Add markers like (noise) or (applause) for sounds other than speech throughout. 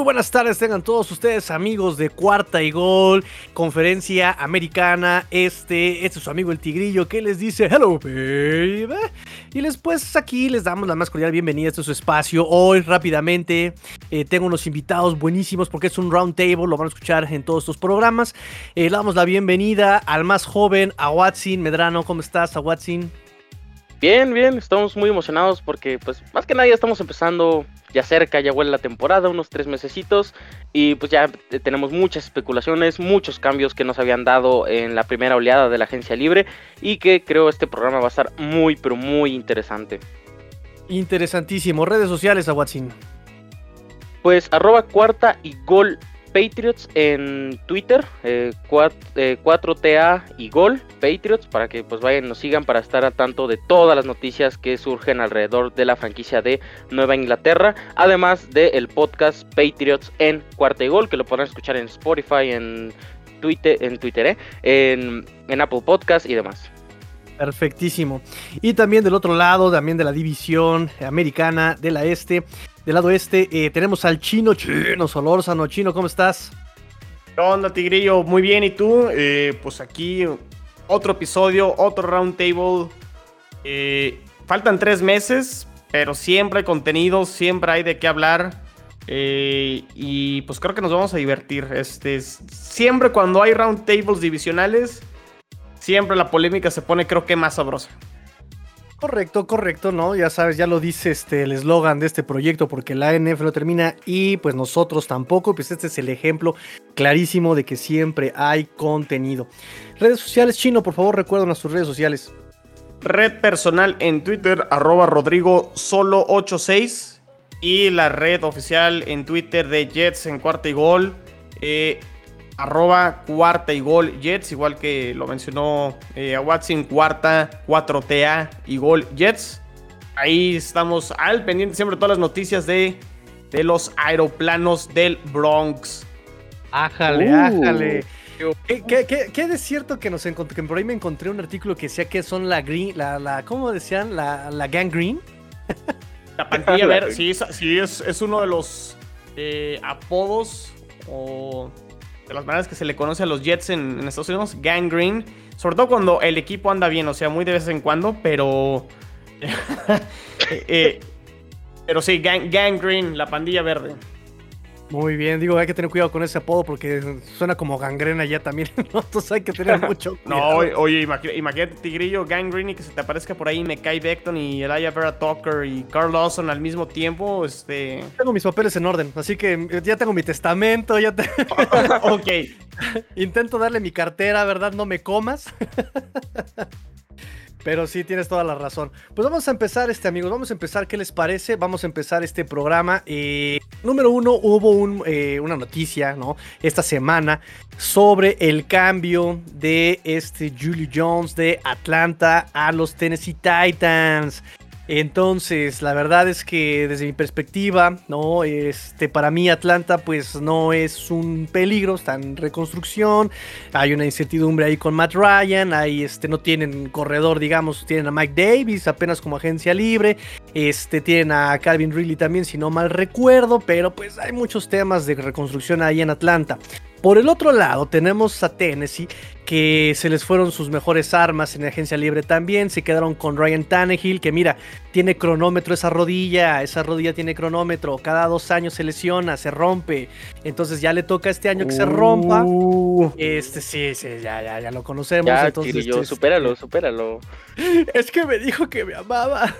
Muy buenas tardes, tengan todos ustedes amigos de Cuarta y Gol, conferencia americana. Este, este es su amigo el Tigrillo que les dice hello baby. Y después aquí les damos la más cordial bienvenida a este su espacio. Hoy rápidamente eh, tengo unos invitados buenísimos porque es un round table, lo van a escuchar en todos estos programas. Eh, le damos la bienvenida al más joven, a Watson Medrano. ¿Cómo estás, a Watson? Bien, bien, estamos muy emocionados porque pues más que nada ya estamos empezando ya cerca, ya huele la temporada, unos tres mesecitos y pues ya tenemos muchas especulaciones, muchos cambios que nos habían dado en la primera oleada de la agencia libre y que creo este programa va a estar muy pero muy interesante. Interesantísimo. Redes sociales a Watson. Pues arroba cuarta y gol Patriots en Twitter, 4, eh, eh, y Gol Patriots, para que pues vayan, nos sigan para estar a tanto de todas las noticias que surgen alrededor de la franquicia de Nueva Inglaterra, además del podcast Patriots en Cuarta y Gol, que lo podrán escuchar en Spotify, en Twitter, en, Twitter, ¿eh? en Apple Podcast y demás. Perfectísimo. Y también del otro lado, también de la división americana de la este, del lado este, eh, tenemos al chino, chino Solórzano. Chino, ¿cómo estás? ¿Qué onda, Tigrillo? Muy bien, ¿y tú? Eh, pues aquí otro episodio, otro round table. Eh, faltan tres meses, pero siempre hay contenido, siempre hay de qué hablar. y pues creo que nos vamos a divertir. Este, siempre cuando hay round tables divisionales, siempre la polémica se pone creo que más sabrosa. Correcto, correcto, ¿no? Ya sabes, ya lo dice este, el eslogan de este proyecto, porque la ANF no termina y pues nosotros tampoco, pues este es el ejemplo clarísimo de que siempre hay contenido. Redes sociales, Chino, por favor recuerden sus redes sociales. Red personal en Twitter, arroba Rodrigo solo 86 y la red oficial en Twitter de Jets en cuarta y gol. Eh, arroba cuarta y gol Jets, igual que lo mencionó eh, a Watson, cuarta, 4TA y gol Jets. Ahí estamos al pendiente siempre de todas las noticias de, de los aeroplanos del Bronx. Ájale, uh. ájale. ¿Qué, de cierto que nos encontré? Que por ahí me encontré un artículo que decía que son la green, la, la ¿cómo decían? La, la gang green. (laughs) La pantalla ver, sí, sí es, es, uno de los eh, apodos o de las maneras que se le conoce a los Jets en, Estados Unidos, gangrene. Sobre todo cuando el equipo anda bien, o sea, muy de vez en cuando, pero. (laughs) Eh, eh, pero sí, gang, gangrene, la pandilla verde. Muy bien, digo, hay que tener cuidado con ese apodo porque suena como gangrena ya también, (laughs) Entonces hay que tener (laughs) mucho cuidado. no, oye, imagínate, Tigrillo, gangrene y que se te aparezca por ahí Mekai Beckton y Elia Vera Tucker y Carl Lawson al mismo tiempo, este... Tengo mis papeles en orden, así que ya tengo mi testamento, ya te... (laughs) ok. Intento darle mi cartera, ¿verdad? No me comas. Pero sí, tienes toda la razón. Pues vamos a empezar, este amigos, vamos a empezar, ¿qué les parece? Vamos a empezar este programa. Eh, número uno, hubo eh, una noticia, ¿no? Esta semana sobre el cambio de este Julio Jones de Atlanta a los Tennessee Titans. Entonces, la verdad es que desde mi perspectiva, no, este, para mí Atlanta, pues no es un peligro, está en reconstrucción. Hay una incertidumbre ahí con Matt Ryan, ahí este, no tienen corredor, digamos, tienen a Mike Davis apenas como agencia libre. Este, tienen a Calvin Ridley también, si no mal recuerdo, pero pues hay muchos temas de reconstrucción ahí en Atlanta. Por el otro lado, tenemos a Tennessee, que se les fueron sus mejores armas en la agencia libre también. Se quedaron con Ryan Tannehill, que mira, tiene cronómetro esa rodilla, esa rodilla tiene cronómetro. Cada dos años se lesiona, se rompe. Entonces ya le toca este año que se rompa. Uh. Este sí, sí, ya, ya, ya lo conocemos. Ya, entonces, yo, este, supéralo, supéralo. (laughs) Es que me dijo que me amaba.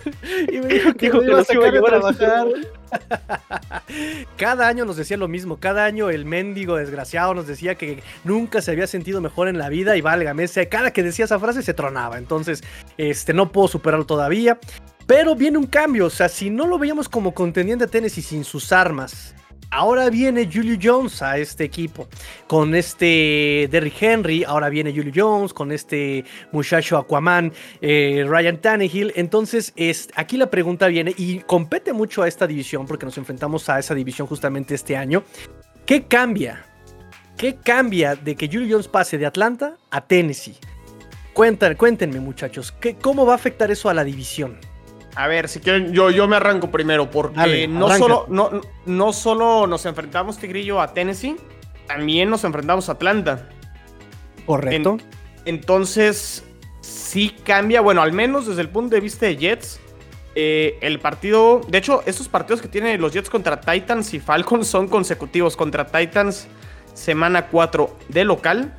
Y me dijo que, me iba a sacar de trabajar. (laughs) Cada año nos decía lo mismo. Cada año el mendigo desgraciado nos decía que nunca se había sentido mejor en la vida. Y válgame, cada que decía esa frase se tronaba. Entonces, este, no puedo superarlo todavía. Pero viene un cambio. O sea, si no lo veíamos como contendiente de Tennessee sin sus armas Ahora viene Julio Jones a este equipo. Con este Derrick Henry. Ahora viene Julio Jones. Con este muchacho Aquaman. Eh, Ryan Tannehill. Entonces, es, aquí la pregunta viene. Y compete mucho a esta división. Porque nos enfrentamos a esa división justamente este año. ¿Qué cambia? ¿Qué cambia de que Julio Jones pase de Atlanta a Tennessee? Cuéntenme, cuéntenme muchachos. ¿qué, ¿Cómo va a afectar eso a la división? A ver, si quieren, yo, yo me arranco primero, porque no, solo, no, no solo nos enfrentamos Tigrillo a Tennessee, también nos enfrentamos a Atlanta. Correcto. entonces, sí cambia, bueno, al menos desde el punto de vista de Jets, eh, el partido, de hecho, estos partidos que tienen los Jets contra Titans y Falcons son consecutivos. Contra Titans, semana 4 de local.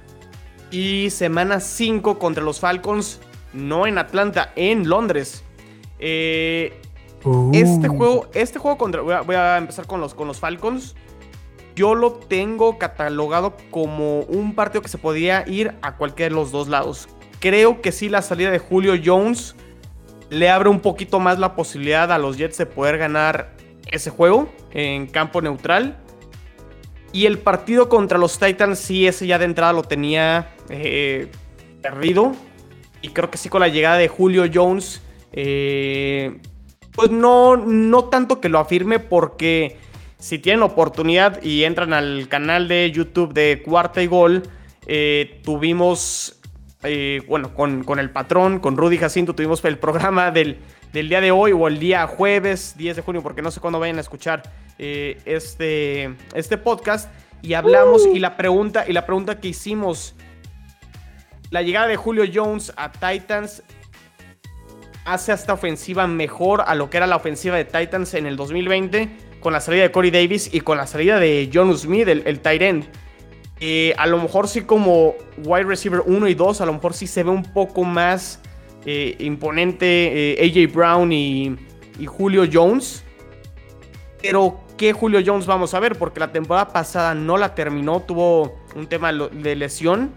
Y semana 5 contra los Falcons, no en Atlanta, en Londres. Eh, este uh. juego, este juego contra, voy a, empezar con los, con los Falcons. Yo lo tengo catalogado como un partido que se podía ir a cualquiera de los dos lados. Creo que sí, la salida de Julio Jones le abre un poquito más la posibilidad a los Jets de poder ganar ese juego en campo neutral. Y el partido contra los Titans, sí, ese ya de entrada lo tenía eh, perdido. Y creo que sí, con la llegada de Julio Jones, eh, pues no, no tanto que lo afirme, porque si tienen oportunidad y entran al canal de YouTube de Cuarta y Gol, eh, tuvimos eh, bueno, con, el patrón, con Rudy Jacinto, tuvimos el programa del, día de hoy o el día jueves 10 de junio, porque no sé cuándo vayan a escuchar eh, este, este podcast. Y hablamos y la pregunta, y la pregunta que hicimos, la llegada de Julio Jones a Titans hace esta ofensiva mejor a lo que era la ofensiva de Titans en el 2020 con la salida de Corey Davis y con la salida de John Smith, el, el tight end. Eh, a lo mejor sí como wide receiver 1 y 2, a lo mejor sí se ve un poco más eh, imponente eh, AJ Brown y, Julio Jones. Pero ¿qué Julio Jones vamos a ver? Porque la temporada pasada no la terminó, tuvo un tema de lesión.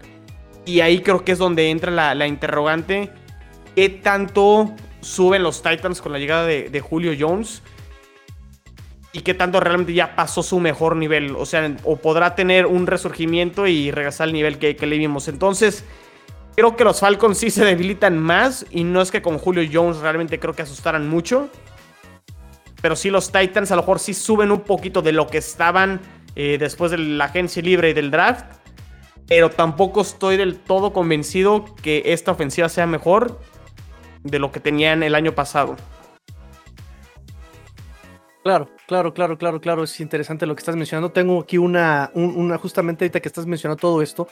Y ahí creo que es donde entra la, interrogante. ¿Qué tanto suben los Titans con la llegada de Julio Jones? y qué tanto realmente ya pasó su mejor nivel. O sea, o podrá tener un resurgimiento y regresar al nivel que, le vimos. Entonces, creo que los Falcons sí se debilitan más. Y no es que con Julio Jones realmente creo que asustaran mucho. Pero sí los Titans a lo mejor sí suben un poquito de lo que estaban eh, después de la agencia libre y del draft. Pero tampoco estoy del todo convencido que esta ofensiva sea mejor de lo que tenían el año pasado. Claro, claro, claro, claro, claro. Es interesante lo que estás mencionando. Tengo aquí una, una justamente ahorita que estás mencionando todo esto.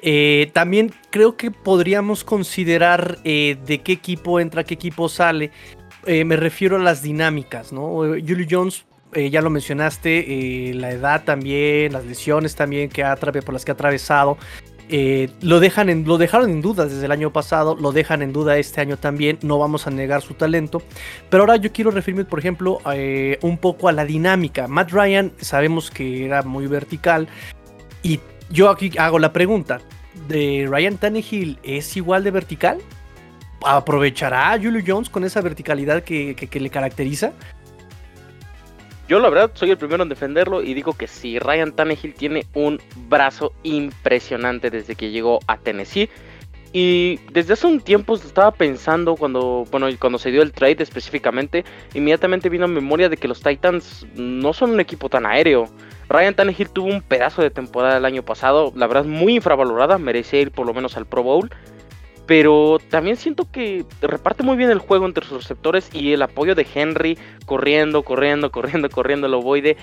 Eh, también creo que podríamos considerar eh, de qué equipo entra, qué equipo sale. Eh, me refiero a las dinámicas, ¿no? Julio Jones, ya lo mencionaste, la edad también, las lesiones también que ha, por las que ha atravesado. Eh, lo, dejan lo dejaron en duda desde el año pasado, lo dejan en duda este año también, no vamos a negar su talento, pero ahora yo quiero referirme, por ejemplo, eh, un poco a la dinámica. Matt Ryan sabemos que era muy vertical y yo aquí hago la pregunta, ¿de Ryan Tannehill es igual de vertical? ¿Aprovechará a Julio Jones con esa verticalidad que le caracteriza? Yo la verdad soy el primero en defenderlo y digo que sí, Ryan Tannehill tiene un brazo impresionante desde que llegó a Tennessee. Y desde hace un tiempo estaba pensando cuando, bueno, cuando se dio el trade específicamente, inmediatamente vino a memoria de que los Titans no son un equipo tan aéreo. Ryan Tannehill tuvo un pedazo de temporada el año pasado, la verdad muy infravalorada, merecía ir por lo menos al Pro Bowl pero también siento que reparte muy bien el juego entre sus receptores y el apoyo de Henry corriendo, corriendo, (laughs) corriendo, corriendo el ovoide.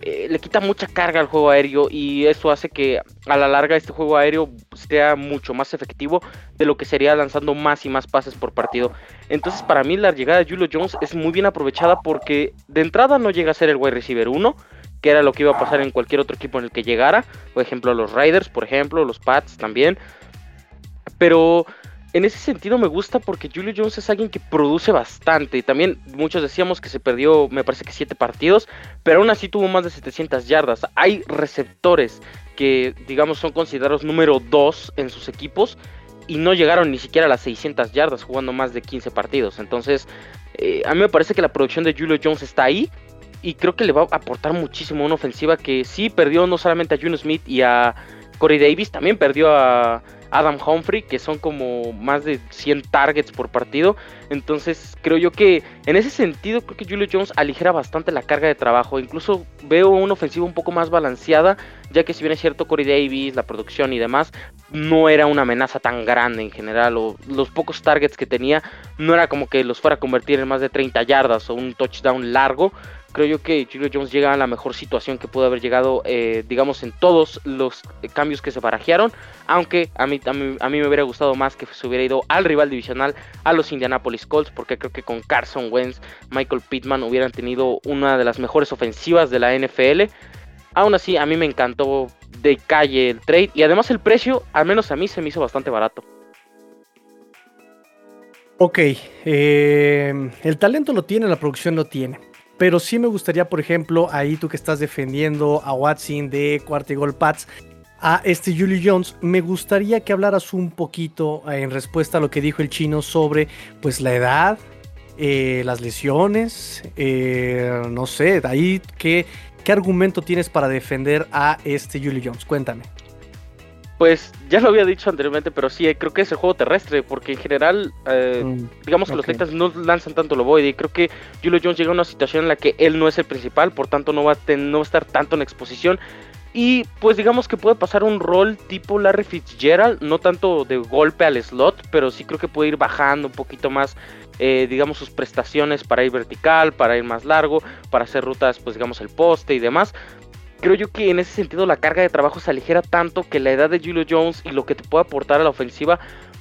Eh, le quita mucha carga al juego aéreo y eso hace que a la larga este juego aéreo sea mucho más efectivo de lo que sería lanzando más y más pases por partido. Entonces para mí la llegada de Julio Jones es muy bien aprovechada porque de entrada no llega a ser el wide receiver 1, que era lo que iba a pasar en cualquier otro equipo en el que llegara, por ejemplo los Riders, por ejemplo, los Pats también. Pero en ese sentido me gusta porque Julio Jones es alguien que produce bastante. Y también muchos decíamos que se perdió, me parece que 7 partidos, pero aún así tuvo más de 700 yardas. Hay receptores que, digamos, son considerados número 2 en sus equipos y no llegaron ni siquiera a las 600 yardas jugando más de 15 partidos. Entonces, eh, a mí me parece que la producción de Julio Jones está ahí y creo que le va a aportar muchísimo a una ofensiva que sí perdió no solamente a Juno Smith y a Corey Davis, también perdió a Adam Humphrey, que son como más de 100 targets por partido. Entonces creo yo que en ese sentido creo que Julio Jones aligera bastante la carga de trabajo. Incluso veo una ofensiva un poco más balanceada, ya que si bien es cierto Corey Davis, la producción y demás, no era una amenaza tan grande en general. O los pocos targets que tenía no era como que los fuera a convertir en más de 30 yardas o un touchdown largo creo yo que Julio Jones llega a la mejor situación que pudo haber llegado, eh, digamos, en todos los cambios que se barajearon. Aunque a mí, a mí, me hubiera gustado más que se hubiera ido al rival divisional, a los Indianapolis Colts, porque creo que con Carson Wentz, Michael Pittman hubieran tenido una de las mejores ofensivas de la NFL. Aún así, a mí me encantó de calle el trade y además el precio, al menos a mí, se me hizo bastante barato. Ok, eh, el talento lo tiene, la producción lo tiene. Pero sí me gustaría, por ejemplo, ahí tú que estás defendiendo a Watson de Cuarta y Gol Pats, a este Julio Jones, me gustaría que hablaras un poquito eh, en respuesta a lo que dijo el chino sobre pues la edad, eh, las lesiones, eh, no sé, ahí qué, qué argumento tienes para defender a este Julio Jones, cuéntame pues ya lo había dicho anteriormente, pero sí, creo que es el juego terrestre, porque en general, eh, mm, digamos que los Titans no lanzan tanto lo void, y creo que Julio Jones llega a una situación en la que él no es el principal, por tanto no va a, no va a estar tanto en exposición. Y pues digamos que puede pasar un rol tipo Larry Fitzgerald, no tanto de golpe al slot, pero sí creo que puede ir bajando un poquito más, eh, digamos, sus prestaciones para ir vertical, para ir más largo, para hacer rutas, pues digamos, el poste y demás creo yo que en ese sentido la carga de trabajo se aligera tanto que la edad de Julio Jones y lo que te puede aportar a la ofensiva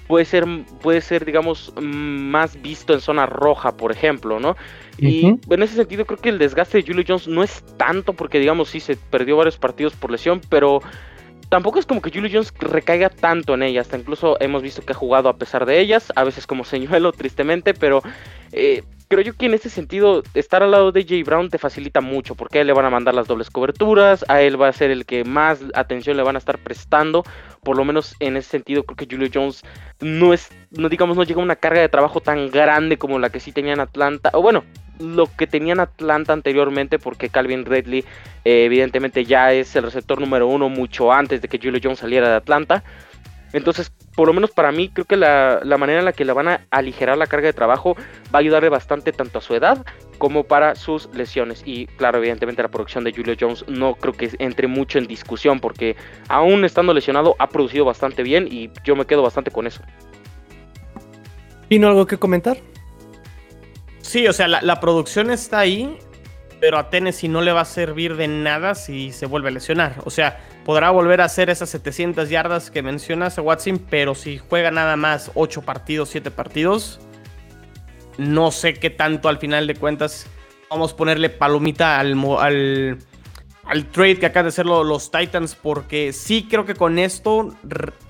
puede ser, puede ser digamos, más visto en zona roja, por ejemplo, ¿no? Y en ese sentido creo que el desgaste de Julio Jones no es tanto porque, digamos, sí se perdió varios partidos por lesión, pero tampoco es como que Julio Jones recaiga tanto en ella. Hasta incluso hemos visto que ha jugado a pesar de ellas, a veces como señuelo, (laughs) tristemente, pero eh, creo yo que en ese sentido, estar al lado de Jay Brown te facilita mucho, porque a él le van a mandar las dobles coberturas, a él va a ser el que más atención le van a estar prestando. Por lo menos en ese sentido, creo que Julio Jones no es, no digamos, no llega a una carga de trabajo tan grande como la que sí tenía en Atlanta. O bueno, lo que tenía en Atlanta anteriormente, porque Calvin Redley, eh, evidentemente, ya es el receptor número uno mucho antes de que Julio Jones saliera de Atlanta. Entonces, por lo menos para mí, creo que la, manera en la que la van a aligerar la carga de trabajo va a ayudarle bastante tanto a su edad como para sus lesiones. Y claro, evidentemente la producción de Julio Jones no creo que entre mucho en discusión porque aún estando lesionado ha producido bastante bien y yo me quedo bastante con eso. ¿Y no algo que comentar? Sí, o sea, la, la producción está ahí, pero a Tennessee no le va a servir de nada si se vuelve a lesionar. O sea, podrá volver a hacer esas 700 yardas que mencionas a Watson, pero si juega nada más 8 partidos, 7 partidos, no sé qué tanto al final de cuentas vamos a ponerle palomita al, al, al trade que acaban de hacer los Titans, porque sí creo que con esto,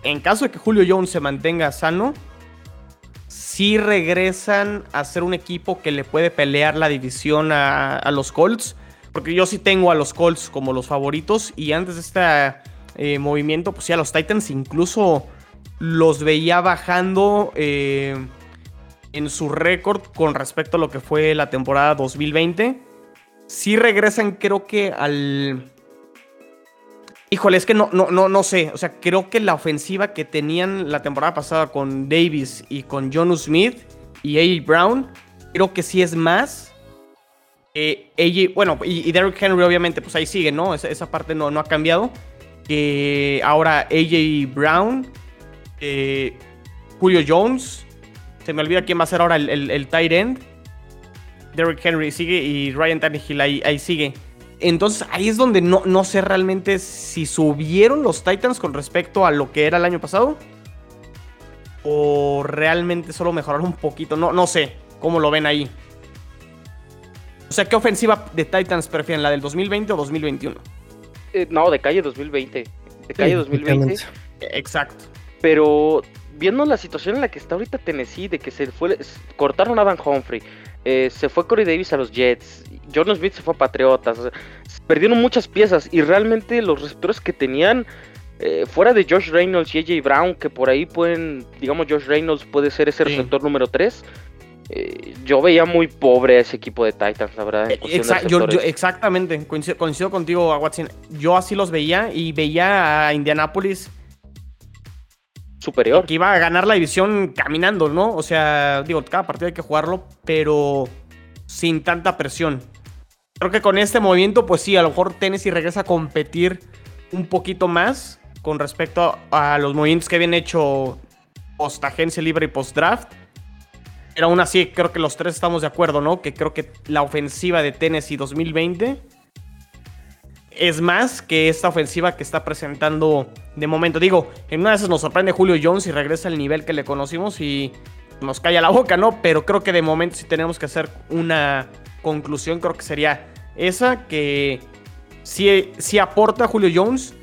en caso de que Julio Jones se mantenga sano, sí regresan a ser un equipo que le puede pelear la división a, los Colts. Porque yo sí tengo a los Colts como los favoritos. Y antes de este eh, movimiento, pues sí, a los Titans incluso los veía bajando eh, en su récord con respecto a lo que fue la temporada 2020. Sí regresan, creo que al Híjole, es que no, no, no, no sé. O sea, creo que la ofensiva que tenían la temporada pasada con Davis y con John Smith y A.J. Brown, creo que sí es más. Eh, AJ, bueno, y, Derrick Henry, obviamente, pues ahí sigue, ¿no? Esa, parte no, ha cambiado. Que ahora A.J. Brown, eh, Julio Jones, se me olvida quién va a ser ahora el, tight end. Derrick Henry sigue y Ryan Tannehill ahí sigue. Entonces ahí es donde no, no sé realmente si subieron los Titans con respecto a lo que era el año pasado. O realmente solo mejoraron un poquito. No, no sé cómo lo ven ahí. O sea, ¿qué ofensiva de Titans prefieren? ¿La del 2020 o 2021? Eh, no, de calle 2020. De calle 2020. Exacto. Pero viendo la situación en la que está ahorita Tennessee, de que se fue, cortaron a Adam Humphrey, eh, se fue Corey Davis a los Jets, Jordan Smith se fue a Patriotas, perdieron muchas piezas y realmente los receptores que tenían, eh, fuera de Josh Reynolds y AJ Brown, que por ahí pueden, digamos, Josh Reynolds puede ser ese receptor número 3. Eh, yo veía muy pobre a ese equipo de Titans, la verdad. exactamente, coincido, coincido, contigo, Watson. Yo así los veía y veía a Indianapolis superior. Que iba a ganar la división caminando, ¿no? O sea, digo, cada partido hay que jugarlo, pero sin tanta presión. Creo que con este movimiento, pues sí, a lo mejor Tennessee regresa a competir un poquito más con respecto a, los movimientos que habían hecho post agencia libre y post draft. Pero aún así, creo que los tres estamos de acuerdo, ¿no? Que creo que la ofensiva de Tennessee 2020 es más que esta ofensiva que está presentando de momento. Digo, en una de esas nos sorprende Julio Jones y regresa al nivel que le conocimos y nos calla la boca, ¿no? Pero creo que de momento si tenemos que hacer una conclusión, creo que sería esa, que sí, sí aporta Julio Jones,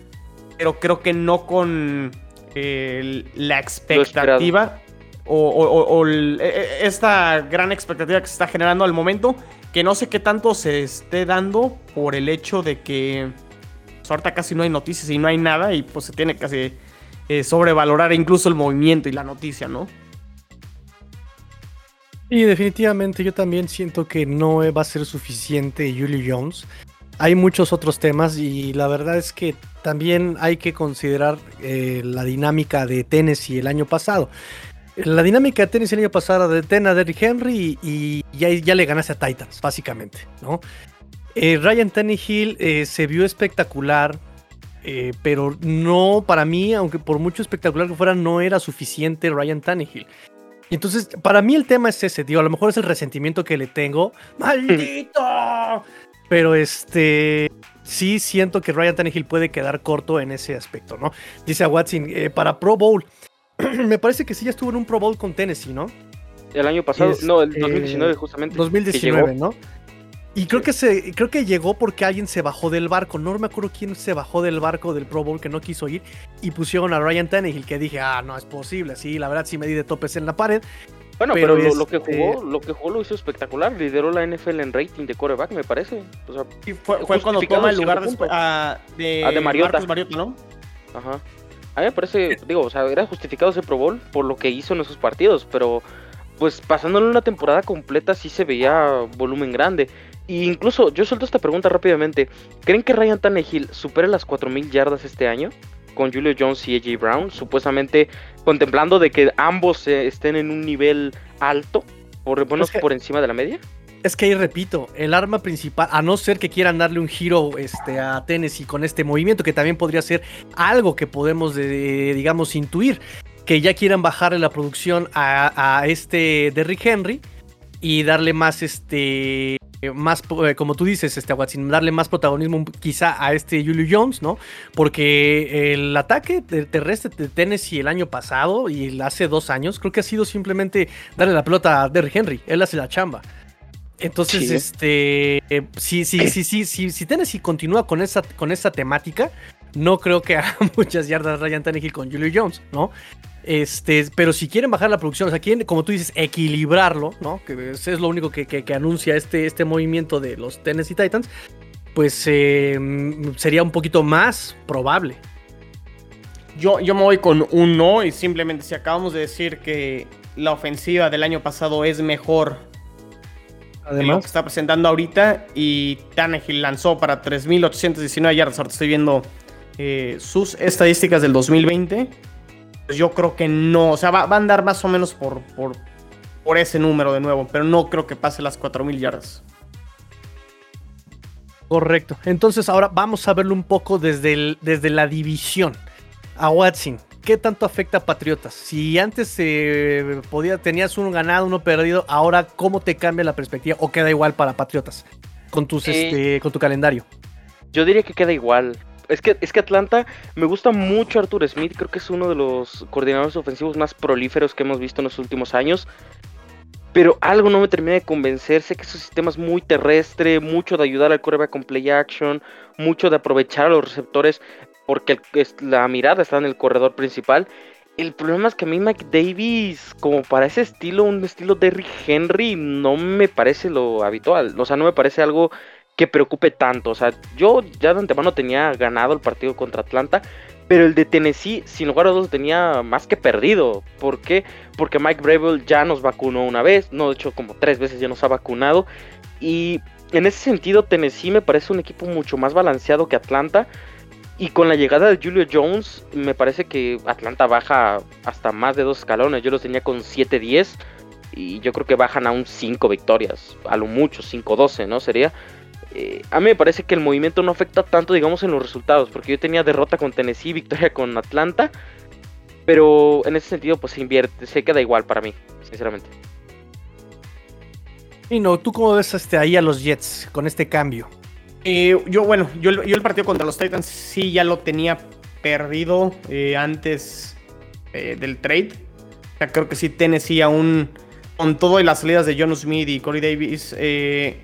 pero creo que no con eh, la expectativa o, e, e, esta gran expectativa que se está generando al momento, que no sé qué tanto se esté dando por el hecho de que pues, ahorita casi no hay noticias y no hay nada y pues se tiene que eh, sobrevalorar incluso el movimiento y la noticia, ¿no? Y definitivamente yo también siento que no va a ser suficiente Julio Jones. Hay muchos otros temas y la verdad es que también hay que considerar eh, la dinámica de Tennessee el año pasado. La dinámica de Tennessee el año pasado de Ten a Derrick Henry y, ya, le ganaste a Titans, básicamente, ¿no? Eh, Ryan Tannehill eh, se vio espectacular, pero no, para mí, aunque por mucho espectacular que fuera, no era suficiente Ryan Tannehill. Y entonces, para mí el tema es ese, tío. A lo mejor es el resentimiento que le tengo. (laughs) ¡Maldito! Pero este. Sí siento que Ryan Tannehill puede quedar corto en ese aspecto, ¿no? Dice a Watson, eh, para Pro Bowl. (clears throat) me parece que sí ya estuvo en un Pro Bowl con Tennessee, ¿no? El año pasado, no, el 2019 este, justamente. 2019, ¿no? Y creo que se, creo que llegó porque alguien se bajó del barco. No me acuerdo quién se bajó del barco del Pro Bowl que no quiso ir. Y pusieron a Ryan Tannehill, que dije, ah, no es posible. Sí, la verdad sí me di de topes en la pared. Bueno, pero, lo, que este jugó, lo que jugó lo hizo espectacular. Lideró la NFL en rating de coreback, me parece. fue, cuando toma el lugar ah, de, ah, de Mariota. ¿no? Ajá. A mí me parece, digo, o sea, era justificado ese Pro Bowl por lo que hizo en esos partidos, pero pues pasándole una temporada completa sí se veía volumen grande. Y incluso yo suelto esta pregunta rápidamente. ¿Creen que Ryan Tannehill supere las 4.000 yardas este año? Con Julio Jones y AJ Brown, supuestamente contemplando de que ambos estén en un nivel alto, por menos por encima de la media. Es que ahí repito, el arma principal, a no ser que quieran darle un giro este, a Tennessee con este movimiento, que también podría ser algo que podemos, digamos, intuir, que ya quieran bajarle la producción a, a este Derrick Henry y darle más este eh, más, eh, como tú dices, este sin darle más protagonismo quizá a este Julio Jones, ¿no? Porque el ataque terrestre de Tennessee el año pasado y hace dos años, creo que ha sido simplemente darle la pelota a Derrick Henry, él hace la chamba. Entonces, este, sí, sí, sí, sí, sí, si Tennessee continúa con esa, con esa temática, no creo que (laughs) haga muchas yardas Ryan Tannehill con Julio Jones, ¿no? Este, pero si quieren bajar la producción, o sea, quieren, como tú dices, equilibrarlo, ¿no? Que es lo único que, anuncia este, este movimiento de los Tennessee Titans, pues eh, sería un poquito más probable. Yo, yo me voy con un no y simplemente si acabamos de decir que la ofensiva del año pasado es mejor Además, de lo que está presentando ahorita y Tannehill lanzó para 3.819 yardas, ahora estoy viendo eh, sus estadísticas del 2020 pues yo creo que no. O sea, va, a andar más o menos por, por, por, ese número de nuevo, pero no creo que pase las 4.000 yardas. Correcto. Entonces ahora vamos a verlo un poco desde, desde la división. A Watson, ¿qué tanto afecta a Patriotas? Si antes eh, podía, tenías uno ganado, uno perdido, ahora ¿cómo te cambia la perspectiva o queda igual para Patriotas con, tus, eh, este, con tu calendario? Yo diría que queda igual es que, es que Atlanta me gusta mucho Arthur Smith, creo que es uno de los coordinadores ofensivos más prolíferos que hemos visto en los últimos años. Pero algo no me termina de convencerse que su sistema es muy terrestre, mucho de ayudar al coreback con play action, mucho de aprovechar a los receptores porque la mirada está en el corredor principal. El problema es que a mí Mike Davis, como para ese estilo, un estilo de Henry, no me parece lo habitual. O sea, no me parece algo que preocupe tanto. O sea, yo ya de antemano tenía ganado el partido contra Atlanta, pero el de Tennessee, sin lugar a dudas, tenía más que perdido. ¿Por qué? Porque Mike Bravel ya nos vacunó una vez, no, de hecho, como tres veces ya nos ha vacunado. Y en ese sentido, Tennessee me parece un equipo mucho más balanceado que Atlanta. Y con la llegada de Julio Jones, me parece que Atlanta baja hasta más de dos escalones. Yo los tenía con 7-10 y yo creo que bajan a un 5 victorias, a lo mucho 5-12, ¿no? Sería. Eh, a mí me parece que el movimiento no afecta tanto, digamos, en los resultados, porque yo tenía derrota con Tennessee, victoria con Atlanta, pero en ese sentido, pues se invierte, se queda igual para mí, sinceramente. Y no, ¿tú cómo ves este, ahí a los Jets con este cambio? Eh, yo, bueno, yo, el partido contra los Titans sí ya lo tenía perdido eh, antes del trade. O sea, creo que sí Tennessee aún con todo y las salidas de John Smith y Corey Davis, eh,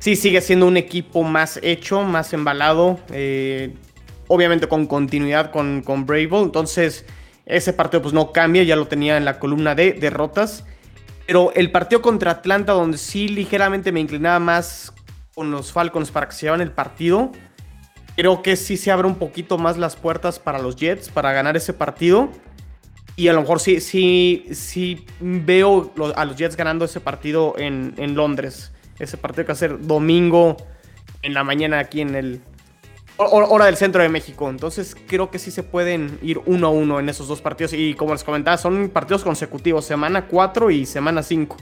sí sigue siendo un equipo más hecho, más embalado. Eh, obviamente con continuidad con, con Bravo. Entonces, ese partido pues no cambia, ya lo tenía en la columna de derrotas. Pero el partido contra Atlanta, donde sí ligeramente me inclinaba más con los Falcons para que se llevan el partido, creo que sí se abre un poquito más las puertas para los Jets para ganar ese partido. Y a lo mejor sí, sí, sí veo a los Jets ganando ese partido en, Londres. Ese partido que va a ser domingo en la mañana aquí en el hora del centro de México. Entonces creo que sí se pueden ir uno a uno en esos dos partidos. Y como les comentaba, son partidos consecutivos, semana 4 y semana 5.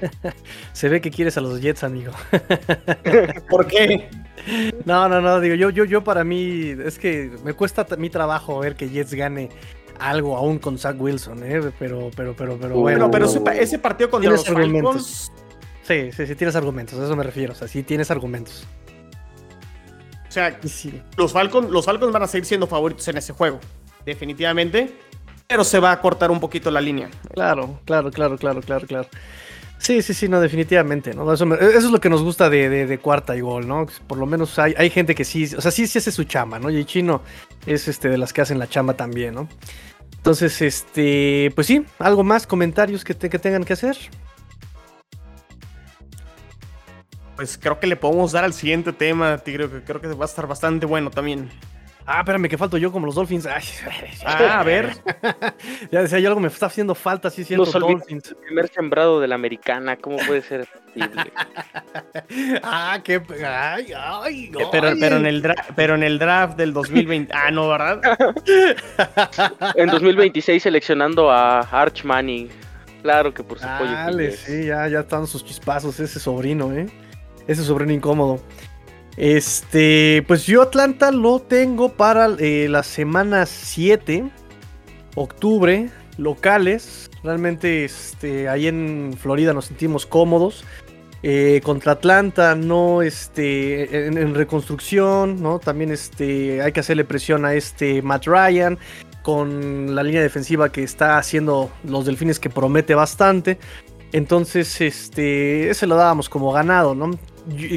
(laughs) se ve que quieres a los Jets, amigo. (laughs) ¿Por qué? No, no, no, digo, yo, yo, yo para mí, es que me cuesta mi trabajo ver que Jets gane algo aún con Zach Wilson, ¿eh? Pero, pero, pero, pero bueno. Pero, ese, partido contra los Falcons. Sí, sí, sí, tienes argumentos, a eso me refiero. O sea, sí tienes argumentos. O sea, los, Falcons, los Falcons van a seguir siendo favoritos en ese juego, definitivamente. Pero se va a cortar un poquito la línea. Claro, claro, claro, claro, claro, claro. Sí, sí, sí, no, definitivamente, ¿no? Eso, es lo que nos gusta de, cuarta y gol, ¿no? Por lo menos hay, hay gente que sí, o sea, sí, sí hace su chamba, ¿no? Y el chino es este de las que hacen la chamba también, ¿no? Entonces, este, pues sí, algo más, comentarios que, que tengan que hacer. Pues creo que le podemos dar al siguiente tema, Tigre, que creo que va a estar bastante bueno también. Ah, espérame, que falto yo como los Dolphins. ah, (laughs) a ver. (laughs) ya decía yo algo me está haciendo falta, sí, siendo Dolphins. El primer sembrado de la americana, ¿cómo puede ser posible? (laughs) ah, qué. Ay, ay, eh, pero, pero, en el pero en el draft del 2020. ah, no, ¿verdad? en 2026 seleccionando a Arch Manning. Claro que por supuesto. Dale, sí, ya, ya están sus chispazos, ese sobrino, ¿eh? Ese sobrino incómodo. Este, pues yo Atlanta lo tengo para eh, la semana 7, octubre, locales. Realmente, este, ahí en Florida nos sentimos cómodos. Eh, contra Atlanta, no, este, en, reconstrucción, ¿no? También, este, hay que hacerle presión a este Matt Ryan con la línea defensiva que está haciendo los Delfines que promete bastante. Entonces, este, ese lo dábamos como ganado, ¿no?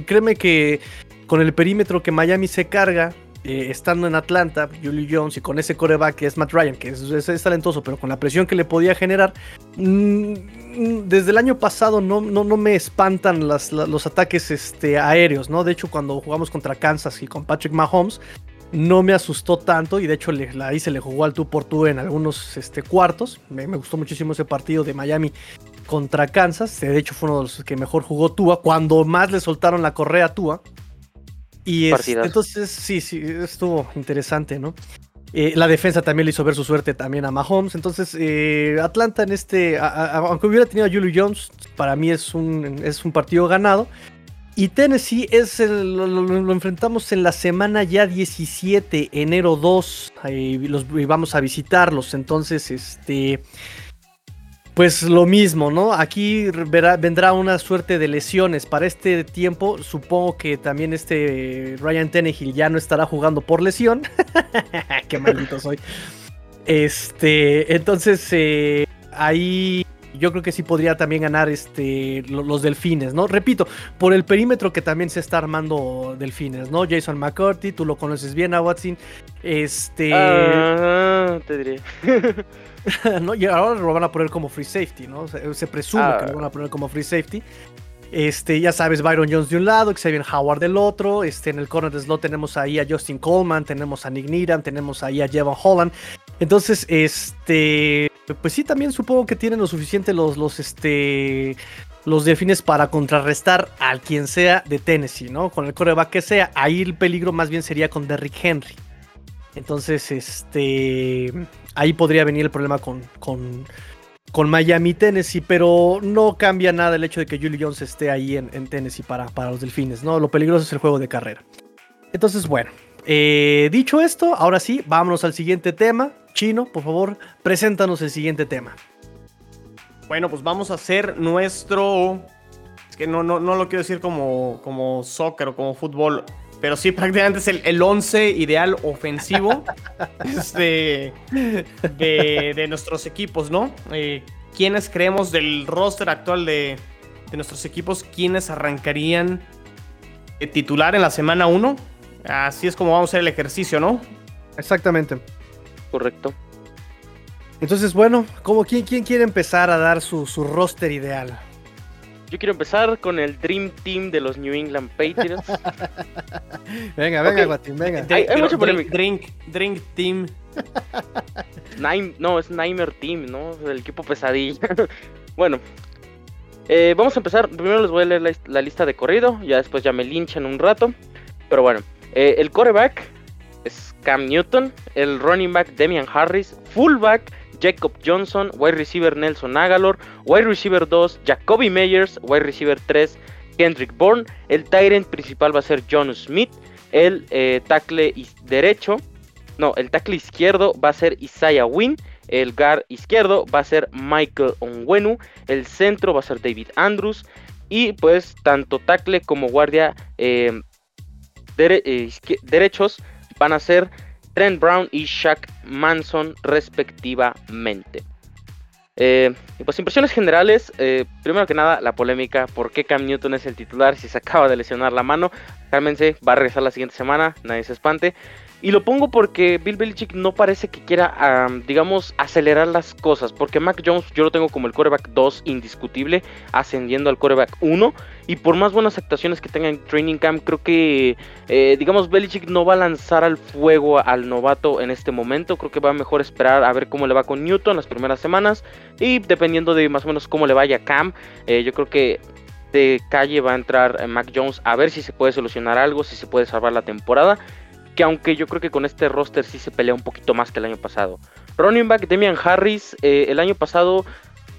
Créeme que con el perímetro que Miami se carga, eh, estando en Atlanta, Julie Jones y con ese coreback que es Matt Ryan, que es, talentoso, pero con la presión que le podía generar, mm, desde el año pasado no, no, no me espantan los ataques este, aéreos, ¿no? De hecho, cuando jugamos contra Kansas y con Patrick Mahomes, no me asustó tanto y de hecho ahí se le jugó al tú por tú en algunos este, cuartos. Me, me, gustó muchísimo ese partido de Miami contra Kansas. De hecho, fue uno de los que mejor jugó Tua. Cuando más le soltaron la correa a Tua. Y entonces, sí, sí, estuvo interesante, ¿no? Eh, la defensa también le hizo ver su suerte también a Mahomes. Entonces, eh, Atlanta en este, aunque hubiera tenido a Julio Jones, para mí es un, es un partido ganado. Y Tennessee es lo, enfrentamos en la semana ya 17, enero 2, y, los, vamos a visitarlos. Entonces, este pues lo mismo, ¿no? Aquí vendrá una suerte de lesiones. Para este tiempo, supongo que también este Ryan Tannehill ya no estará jugando por lesión. (laughs) Qué maldito soy. Este, entonces, eh, ahí yo creo que sí podría también ganar este, los delfines, ¿no? Repito, por el perímetro que también se está armando delfines, ¿no? Jason McCarthy, tú lo conoces bien a Watson. Este. te diré. (laughs) ¿no? Y ahora lo van a poner como free safety, ¿no? Se, presume que lo ah. van a poner como free safety. Este, ya sabes, Byron Jones de un lado, Xavier Howard del otro. Este, en el corner de slot tenemos ahí a Justin Coleman, tenemos a Nick Needham, tenemos ahí a Jevon Holland. Entonces, este, pues sí, también supongo que tienen lo suficiente los, los, este, los delfines para contrarrestar al quien sea de Tennessee, ¿no? Con el coreback que sea. Ahí el peligro más bien sería con Derrick Henry. Entonces, este. Ahí podría venir el problema con, con, con Miami Tennessee, pero no cambia nada el hecho de que Julio Jones esté ahí en, Tennessee para, para, los delfines, ¿no? Lo peligroso es el juego de carrera. Entonces, bueno. Eh, dicho esto, ahora sí, vámonos al siguiente tema. Chino, por favor, preséntanos el siguiente tema. Bueno, pues vamos a hacer nuestro. Es que no, no, no lo quiero decir como, como soccer o como fútbol, pero sí (laughs) prácticamente es el, el once ideal ofensivo (laughs) este, de, nuestros equipos, ¿no? Eh, ¿Quiénes creemos del roster actual de, de nuestros equipos? ¿Quiénes arrancarían de titular en la semana 1? Así es como vamos a hacer el ejercicio, ¿no? Exactamente. Correcto. Entonces, bueno, ¿cómo, quién, quién quiere empezar a dar su, roster ideal? Yo quiero empezar con el Dream Team de los New England Patriots. (laughs) venga, venga, Guatín, venga. Hay, mucho drink, drink, drink, Team. (laughs) no, es Nightmare Team, ¿no? El equipo pesadilla. (laughs) bueno, eh, vamos a empezar. Primero les voy a leer la, lista de corrido. Ya después ya me linchan un rato. Pero bueno, eh, el coreback Cam Newton. El running back Demian Harris. Fullback Jacob Johnson, wide receiver Nelson Agalor, wide receiver 2 Jacoby Meyers, wide receiver 3 Kendrick Bourne, el Tyrant principal va a ser John Smith, el eh, tackle derecho, no, el tackle izquierdo va a ser Isaiah Wynn, el guard izquierdo va a ser Michael Onwenu, el centro va a ser David Andrews y pues tanto tackle como guardia eh, eh, derechos van a ser Trent Brown y Shaq Manson respectivamente. Eh, pues impresiones generales, eh, primero que nada la polémica, ¿por qué Cam Newton es el titular si se acaba de lesionar la mano? Cálmense, va a regresar la siguiente semana, nadie se espante. Y lo pongo porque Bill Belichick no parece que quiera, digamos, acelerar las cosas. Porque Mac Jones yo lo tengo como el coreback 2 indiscutible, ascendiendo al coreback 1. Y por más buenas actuaciones que tenga en Training Camp, creo que, eh, digamos, Belichick no va a lanzar al fuego al novato en este momento. Creo que va a mejor esperar a ver cómo le va con Newton las primeras semanas. Y dependiendo de más o menos cómo le vaya Cam, eh, yo creo que de calle va a entrar eh, Mac Jones a ver si se puede solucionar algo, si se puede salvar la temporada que aunque yo creo que con este roster sí se pelea un poquito más que el año pasado. Running back Demian Harris eh, el año pasado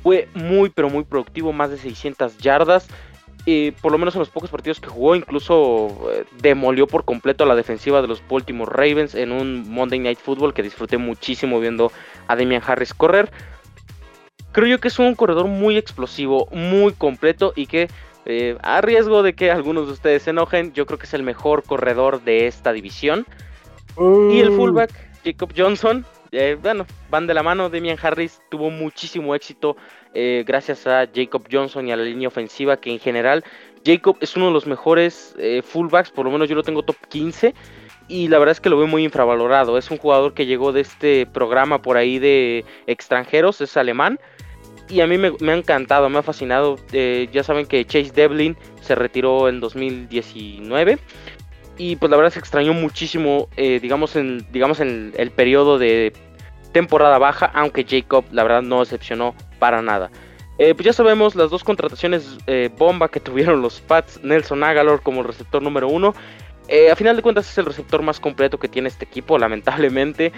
fue muy pero muy productivo, más de 600 yardas. y por lo menos en los pocos partidos que jugó, incluso eh, demolió por completo a la defensiva de los Baltimore Ravens en un Monday Night Football que disfruté muchísimo viendo a Demian Harris correr. Creo yo que es un corredor muy explosivo, muy completo y que eh, a riesgo de que algunos de ustedes se enojen, yo creo que es el mejor corredor de esta división. Y el fullback, Jacob Johnson, eh, bueno, van de la mano. Demian Harris tuvo muchísimo éxito eh, gracias a Jacob Johnson y a la línea ofensiva, que en general Jacob es uno de los mejores fullbacks, por lo menos yo lo tengo top 15. Y la verdad es que lo veo muy infravalorado. Es un jugador que llegó de este programa por ahí de extranjeros, es alemán y a mí me, ha encantado, me ha fascinado. Eh, ya saben que Chase Devlin se retiró en 2019 y pues la verdad se extrañó muchísimo, eh, digamos en digamos en el periodo de temporada baja, aunque Jacob la verdad no decepcionó para nada. Eh, pues ya sabemos las dos contrataciones bomba que tuvieron los Pats, Nelson Agalor como receptor número uno. a final de cuentas es el receptor más completo que tiene este equipo, lamentablemente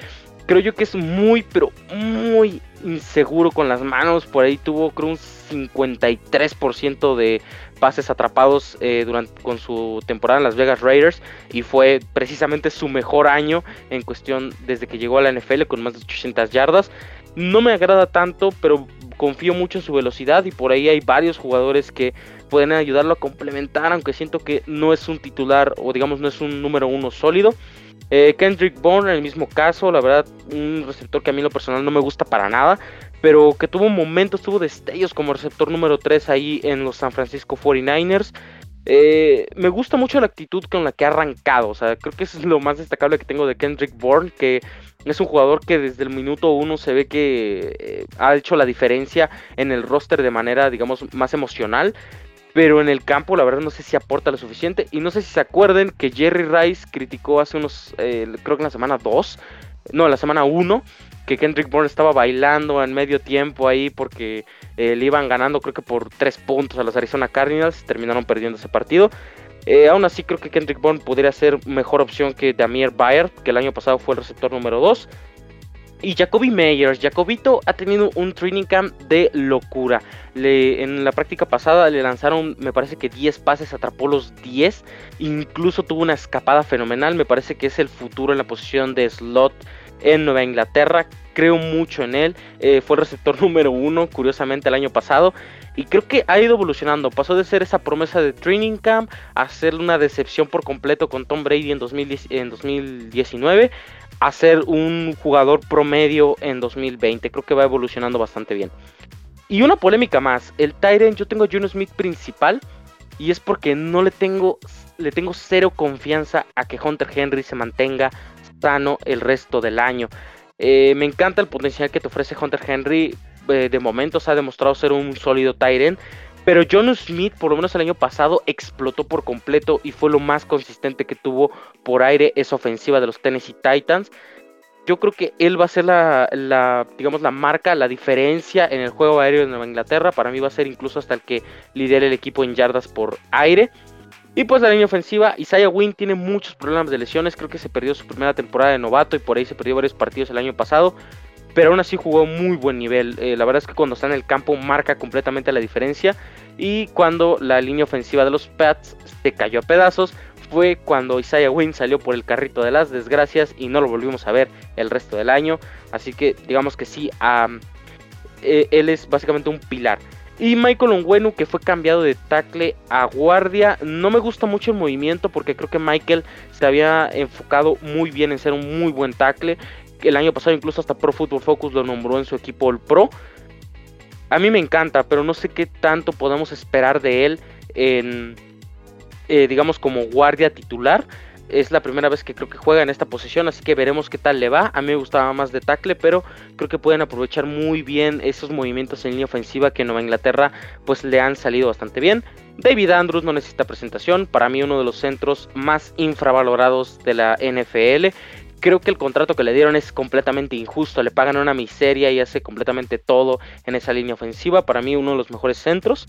creo yo que es muy, pero muy inseguro con las manos. Por ahí tuvo creo un 53% de pases atrapados eh, durante, con su temporada en Las Vegas Raiders y fue precisamente su mejor año en cuestión desde que llegó a la NFL con más de 800 yardas. No me agrada tanto, pero confío mucho en su velocidad y por ahí hay varios jugadores que pueden ayudarlo a complementar, aunque siento que no es un titular o digamos no es un número uno sólido. Eh, Kendrick Bourne en el mismo caso, la verdad, un receptor que a mí lo personal no me gusta para nada, pero que tuvo momentos, tuvo destellos como receptor número 3 ahí en los San Francisco 49ers. Eh, me gusta mucho la actitud con la que ha arrancado, o sea, creo que eso es lo más destacable que tengo de Kendrick Bourne, que es un jugador que desde el minuto uno se ve que eh, ha hecho la diferencia en el roster de manera, digamos, más emocional pero en el campo la verdad no sé si aporta lo suficiente y no sé si se acuerden que Jerry Rice criticó hace unos, eh, creo que en la semana 2, no, la semana 1, que Kendrick Bourne estaba bailando en medio tiempo ahí porque eh, le iban ganando creo que por 3 puntos a los Arizona Cardinals, terminaron perdiendo ese partido. Eh, aún así creo que Kendrick Bourne podría ser mejor opción que Damier Bayer, que el año pasado fue el receptor número 2. Y Jacoby Meyers, Jacobito ha tenido un training camp de locura. En la práctica pasada le lanzaron, me parece que 10 pases, atrapó los 10. Incluso tuvo una escapada fenomenal. Me parece que es el futuro en la posición de slot en Nueva Inglaterra. Creo mucho en él. Eh, fue el receptor (laughs) número uno, curiosamente, el año pasado. Y creo que ha ido evolucionando. Pasó de ser esa promesa de training camp a ser una decepción por completo con Tom Brady en, 2010, en 2019 a ser un jugador promedio en 2020. Creo que va evolucionando bastante bien. Y una polémica más. El Tyrant, yo tengo a Juno Smith principal. Y es porque no le tengo, le tengo cero confianza a que Hunter Henry se mantenga sano el resto del año. Eh, me encanta el potencial que te ofrece Hunter Henry. Eh, de momento se ha demostrado ser un sólido Tyrant. Pero John Smith, por lo menos el año pasado, explotó por completo y fue lo más consistente que tuvo por aire esa ofensiva de los Tennessee Titans. Yo creo que él va a ser la, digamos, la marca, la diferencia en el juego aéreo de Nueva Inglaterra. Para mí va a ser incluso hasta el que lidere el equipo en yardas por aire. Y pues la línea ofensiva, Isaiah Wynn tiene muchos problemas de lesiones. Creo que se perdió su primera temporada de novato y por ahí se perdió varios partidos el año pasado pero aún así jugó muy buen nivel. Eh, la verdad es que cuando está en el campo marca completamente la diferencia. Y cuando la línea ofensiva de los Pats se cayó a pedazos, fue cuando Isaiah Wynn salió por el carrito de las desgracias y no lo volvimos a ver el resto del año. Así que digamos que sí, eh, él es básicamente un pilar. Y Michael Onwenu que fue cambiado de tackle a guardia. No me gusta mucho el movimiento porque creo que Michael se había enfocado muy bien en ser un muy buen tackle el año pasado incluso hasta Pro Football Focus lo nombró en su equipo el Pro. A mí me encanta, pero no sé qué tanto podemos esperar de él en, eh, digamos, como guardia titular. Es la primera vez que creo que juega en esta posición, así que veremos qué tal le va. A mí me gustaba más de tackle, pero creo que pueden aprovechar muy bien esos movimientos en línea ofensiva que en Nueva Inglaterra pues le han salido bastante bien. David Andrews no necesita presentación, para mí uno de los centros más infravalorados de la NFL creo que el contrato que le dieron es completamente injusto. Le pagan una miseria y hace completamente todo en esa línea ofensiva. Para mí, uno de los mejores centros.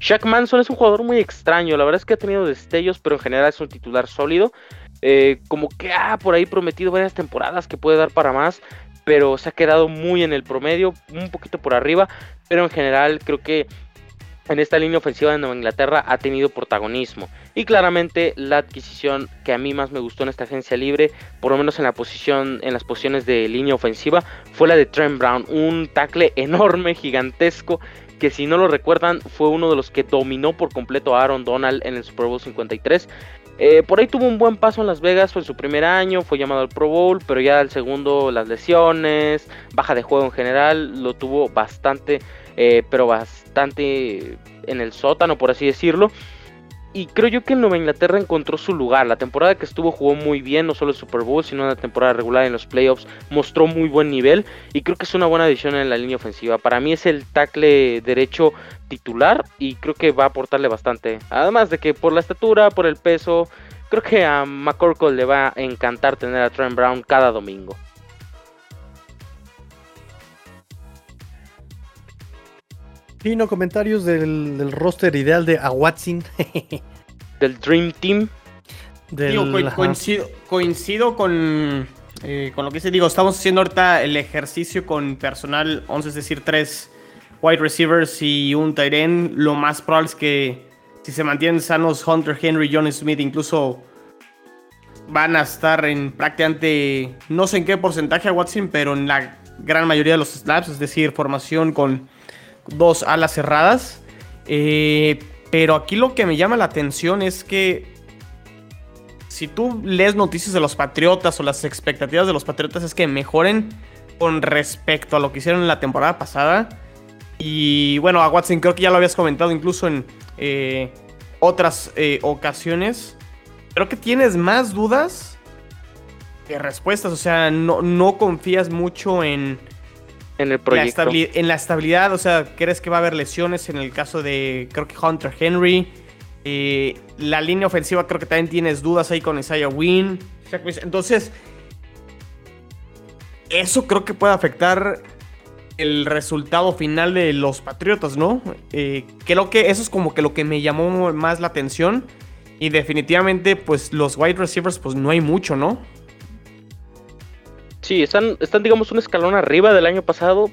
Shaq Manson es un jugador muy extraño. La verdad es que ha tenido destellos, pero en general es un titular sólido. Eh, como que ha por ahí prometido varias temporadas que puede dar para más. Pero se ha quedado muy en el promedio, un poquito por arriba. Pero en general creo que en esta línea ofensiva de Nueva Inglaterra ha tenido protagonismo. Y claramente la adquisición que a mí más me gustó en esta agencia libre, por lo menos en la posición, en las posiciones de línea ofensiva, fue la de Trent Brown, un tackle (laughs) enorme, gigantesco, que si no lo recuerdan fue uno de los que dominó por completo a Aaron Donald en el Super Bowl 53. Eh, por ahí tuvo un buen paso en Las Vegas, fue en su primer año, fue llamado al Pro Bowl, pero ya el segundo las lesiones, baja de juego en general, lo tuvo bastante eh, pero bastante en el sótano, por así decirlo. Y creo yo que en Nueva Inglaterra encontró su lugar. La temporada que estuvo jugó muy bien, no solo el Super Bowl, sino en la temporada regular en los playoffs. Mostró muy buen nivel y creo que es una buena adición en la línea ofensiva. Para mí es el tackle derecho titular y creo que va a aportarle bastante. Además de que por la estatura, por el peso, creo que a McCorkle le va a encantar tener a Trent Brown cada domingo. Pino, comentarios del, roster ideal de Awatsin. (laughs) del Dream Team. coincido, con, eh, con lo que se digo. Estamos haciendo ahorita el ejercicio con personal 11, es decir, tres wide receivers y un tight end. Lo más probable es que si se mantienen sanos Hunter Henry, John Smith, incluso van a estar en prácticamente, no sé en qué porcentaje a Watson, pero en la gran mayoría de los snaps, es decir, formación con dos alas cerradas. Eh, pero aquí lo que me llama la atención es que si tú lees noticias de los Patriotas o las expectativas de los Patriotas es que mejoren con respecto a lo que hicieron la temporada pasada. Y bueno, a Watson creo que ya lo habías comentado incluso en eh, otras eh, ocasiones. Creo que tienes más dudas que respuestas. O sea, no, no confías mucho en en el proyecto. en la estabilidad, o sea, ¿crees que va a haber lesiones en el caso de, creo que Hunter Henry? Eh, la línea ofensiva creo que también tienes dudas ahí con Isaiah Wynn. Entonces, eso creo que puede afectar el resultado final de los Patriotas, ¿no? Eh, creo que eso es como que lo que me llamó más la atención. Y definitivamente, pues los wide receivers, pues no hay mucho, ¿no? Sí, están, están digamos, un escalón arriba del año pasado,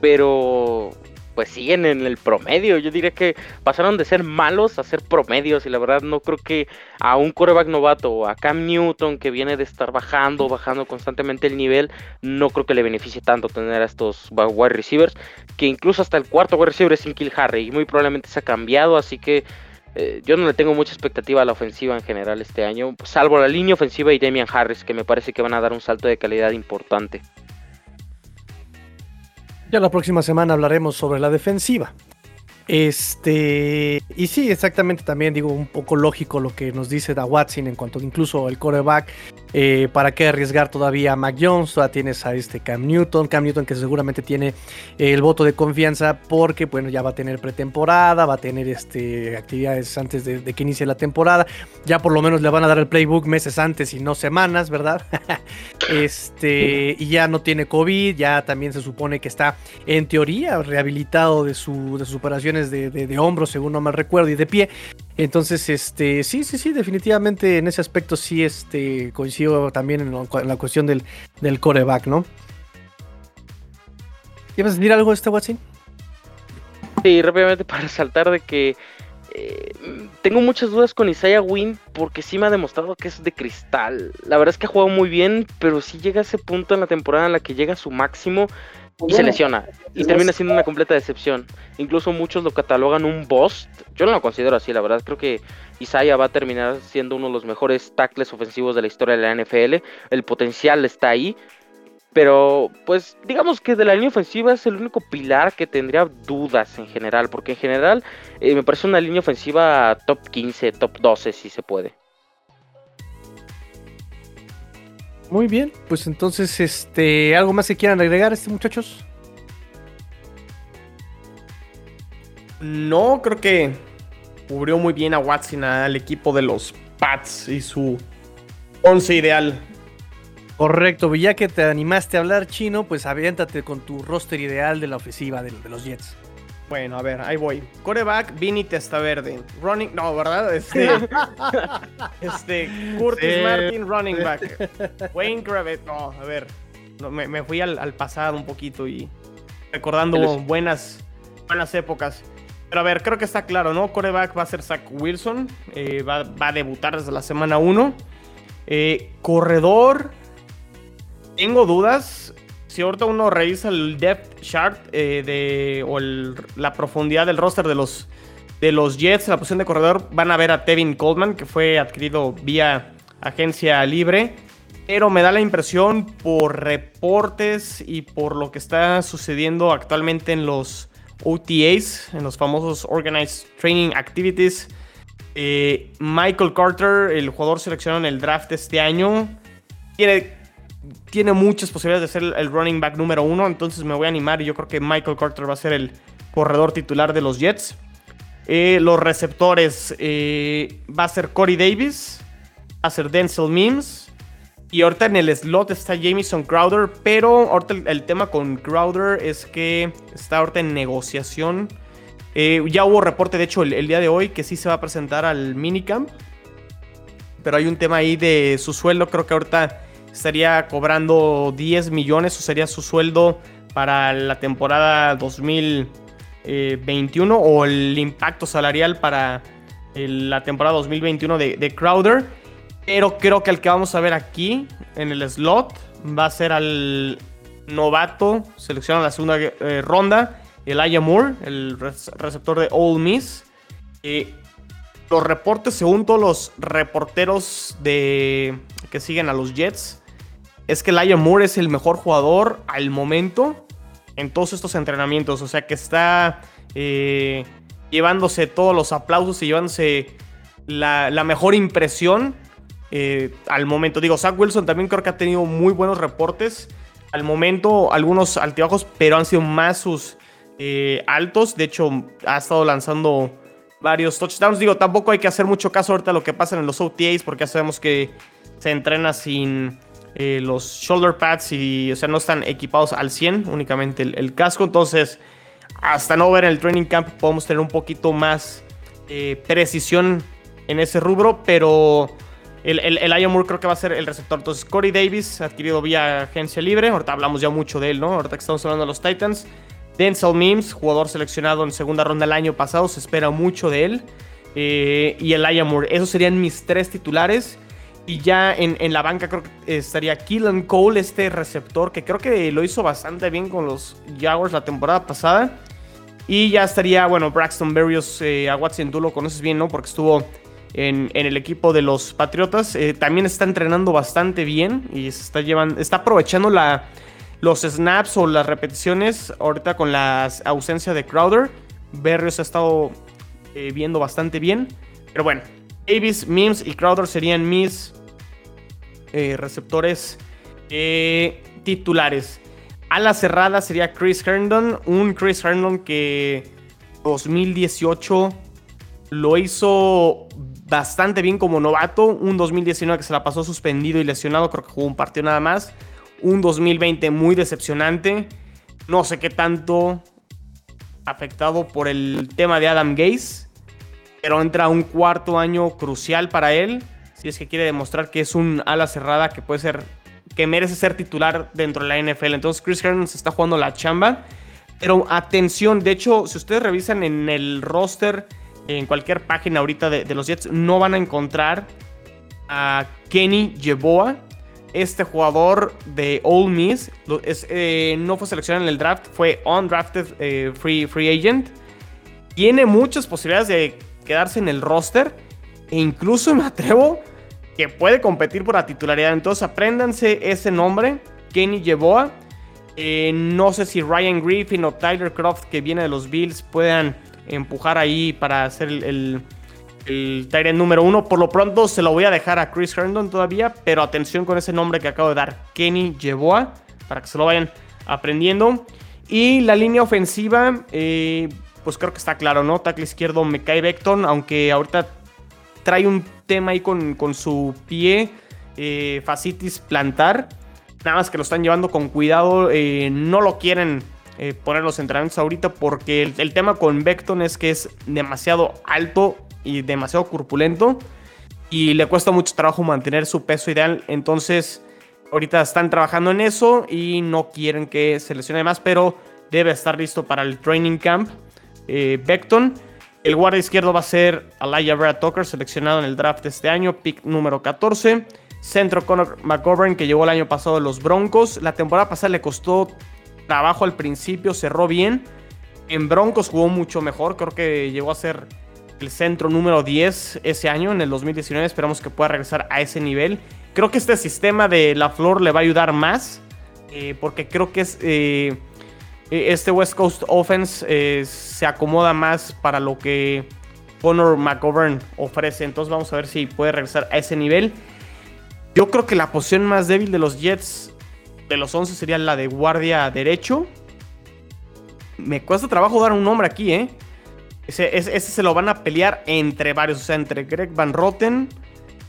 pero pues siguen en el promedio. Yo diría que pasaron de ser malos a ser promedios y la verdad no creo que a un coreback novato o a Cam Newton que viene de estar bajando, bajando constantemente el nivel, no creo que le beneficie tanto tener a estos wide receivers, que incluso hasta el cuarto wide receiver es sin Kill Harry y muy probablemente se ha cambiado, así que eh, yo no le tengo mucha expectativa a la ofensiva en general este año, salvo la línea ofensiva y Damian Harris, que me parece que van a dar un salto de calidad importante. Ya la próxima semana hablaremos sobre la defensiva. Este, y sí, exactamente también digo un poco lógico lo que nos dice Da Watson en cuanto incluso el coreback, eh, para qué arriesgar todavía a Mac Jones, todavía tienes a este Cam Newton, Cam Newton que seguramente tiene el voto de confianza porque bueno, ya va a tener pretemporada, va a tener este, actividades antes de, que inicie la temporada, ya por lo menos le van a dar el playbook meses antes y no semanas, ¿verdad? (laughs) este, y ya no tiene COVID, ya también se supone que está en teoría rehabilitado de, su, de sus de, hombros, según no mal recuerdo, y de pie. Entonces, este, sí, sí, sí, definitivamente en ese aspecto sí este, coincido también en, la cuestión del, del coreback, ¿no? ¿Quieres decir algo de este Watson? Sí, rápidamente para saltar de que eh, tengo muchas dudas con Isaiah Wynn porque sí me ha demostrado que es de cristal. La verdad es que ha jugado muy bien, pero si llega a ese punto en la temporada en la que llega a su máximo, y se lesiona. Y termina siendo una completa decepción. Incluso muchos lo catalogan un bust. Yo no lo considero así, la verdad. Creo que Isaiah va a terminar siendo uno de los mejores tackles ofensivos de la historia de la NFL. El potencial está ahí. Pero, pues, digamos que de la línea ofensiva es el único pilar que tendría dudas en general. Porque en general eh, me parece una línea ofensiva top 15, top 12, si se puede. Muy bien, pues entonces, este, ¿algo más que quieran agregar, este muchachos? No, creo que cubrió muy bien a Watson al equipo de los Pats y su once ideal. Correcto, ya que te animaste a hablar chino, pues aviéntate con tu roster ideal de la ofensiva de los Jets. Bueno, a ver, ahí voy. Coreback, Vini Testaverde. Running, no, ¿verdad? Este, (laughs) este Curtis Martin, running back. Wayne Kravitz, no, a ver. me, fui al, pasado un poquito y recordando buenas, buenas épocas. Pero a ver, creo que está claro, ¿no? Coreback va a ser Zach Wilson. Eh, va, a debutar desde la semana 1. Eh, corredor. Tengo dudas si ahorita uno revisa el depth chart eh, de, o la profundidad del roster de los, de los Jets en la posición de corredor, van a ver a Tevin Coleman, que fue adquirido vía agencia libre. Pero me da la impresión por reportes y por lo que está sucediendo actualmente en los OTAs, en los famosos Organized Training Activities. Eh, Michael Carter, el jugador seleccionado en el draft este año, tiene tiene muchas posibilidades de ser el running back número uno, entonces me voy a animar y yo creo que Michael Carter va a ser el corredor titular de los Jets. Eh, los receptores eh, va a ser Corey Davis, va a ser Denzel Mims. Y ahorita en el slot está Jamison Crowder, pero ahorita el, tema con Crowder es que está ahorita en negociación. Eh, ya hubo reporte, de hecho, el, el, día de hoy que sí se va a presentar al minicamp. Pero hay un tema ahí de su sueldo, creo que ahorita estaría cobrando 10 millones, o sería su sueldo para la temporada 2021 o el impacto salarial para la temporada 2021 de, Crowder. Pero creo que el que vamos a ver aquí en el slot va a ser al novato seleccionado en la segunda eh, ronda, Elijah Moore, el receptor de Ole Miss. Eh, los reportes, según todos los reporteros de, que siguen a los Jets, es que Lion Moore es el mejor jugador al momento en todos estos entrenamientos. O sea que está eh, llevándose todos los aplausos y llevándose la, mejor impresión eh, al momento. Digo, Zach Wilson también creo que ha tenido muy buenos reportes. Al momento, algunos altibajos, pero han sido más sus eh, altos. De hecho, ha estado lanzando varios touchdowns. Digo, tampoco hay que hacer mucho caso ahorita a lo que pasa en los OTAs, porque ya sabemos que se entrena sin eh, los shoulder pads y, o sea, no están equipados al 100, únicamente el, casco. Entonces, hasta no ver el training camp, podemos tener un poquito más eh, precisión en ese rubro, pero el, el, el Moore creo que va a ser el receptor. Entonces, Corey Davis, adquirido vía agencia libre. Ahorita hablamos ya mucho de él, ¿no? Ahorita que estamos hablando de los Titans. Denzel Mims, jugador seleccionado en segunda ronda el año pasado, se espera mucho de él. Eh, y el Moore. Esos serían mis tres titulares. Y ya en, la banca creo que estaría Keelan Cole, este receptor, que creo que lo hizo bastante bien con los Jaguars la temporada pasada. Y ya estaría, bueno, Braxton Berrios, eh, a Watson tú lo conoces bien, ¿no? Porque estuvo en, el equipo de los Patriotas. Eh, también está entrenando bastante bien y se está, llevando, está aprovechando la, los snaps o las repeticiones ahorita con la ausencia de Crowder. Berrios ha estado eh, viendo bastante bien. Pero bueno, Davis, Mims y Crowder serían mis eh, receptores eh, titulares. A la cerrada sería Chris Herndon, un Chris Herndon que 2018 lo hizo bastante bien como novato, un 2019 que se la pasó suspendido y lesionado, creo que jugó un partido nada más, un 2020 muy decepcionante, no sé qué tanto afectado por el tema de Adam Gaze, pero entra un cuarto año crucial para él si es que quiere demostrar que es un ala cerrada que puede ser, que merece ser titular dentro de la NFL. Entonces Chris Herndon se está jugando la chamba. Pero atención, de hecho, si ustedes revisan en el roster, en cualquier página ahorita de, los Jets, no van a encontrar a Kenny Yeboah. Este jugador de Ole Miss eh, no fue seleccionado en el draft, fue undrafted eh, free, free agent. Tiene muchas posibilidades de quedarse en el roster. E incluso me atrevo que puede competir por la titularidad. Entonces apréndanse ese nombre, Kenny Yeboah. Eh, no sé si Ryan Griffin o Tyler Croft, que viene de los Bills, puedan empujar ahí para hacer el, el, número uno. Por lo pronto se lo voy a dejar a Chris Herndon todavía, pero atención con ese nombre que acabo de dar, Kenny Yeboah, para que se lo vayan aprendiendo. Y la línea ofensiva, eh, pues creo que está claro, ¿no? Tackle izquierdo Mekai Beckton, aunque ahorita trae un tema ahí con, su pie, eh, facitis plantar. Nada más que lo están llevando con cuidado. Eh, no lo quieren eh, poner los entrenamientos ahorita porque el, tema con Beckton es que es demasiado alto y demasiado corpulento. Y le cuesta mucho trabajo mantener su peso ideal. Entonces, ahorita están trabajando en eso y no quieren que se lesione más. Pero debe estar listo para el training camp. Beckton. El guardia izquierdo va a ser Alaya Brad Tucker, seleccionado en el draft de este año, pick número 14. Centro Conor McGovern, que llegó el año pasado los Broncos. La temporada pasada le costó trabajo al principio, cerró bien. En Broncos jugó mucho mejor, creo que llegó a ser el centro número 10 ese año, en el 2019. Esperamos que pueda regresar a ese nivel. Creo que este sistema de la flor le va a ayudar más, eh, porque creo que es... Eh, este West Coast Offense eh, se acomoda más para lo que Conor McGovern ofrece. Entonces vamos a ver si puede regresar a ese nivel. Yo creo que la posición más débil de los Jets de los 11 sería la de guardia derecho. Me cuesta trabajo dar un nombre aquí, ¿eh? Ese, ese, se lo van a pelear entre varios, o sea, entre Greg Van Rotten,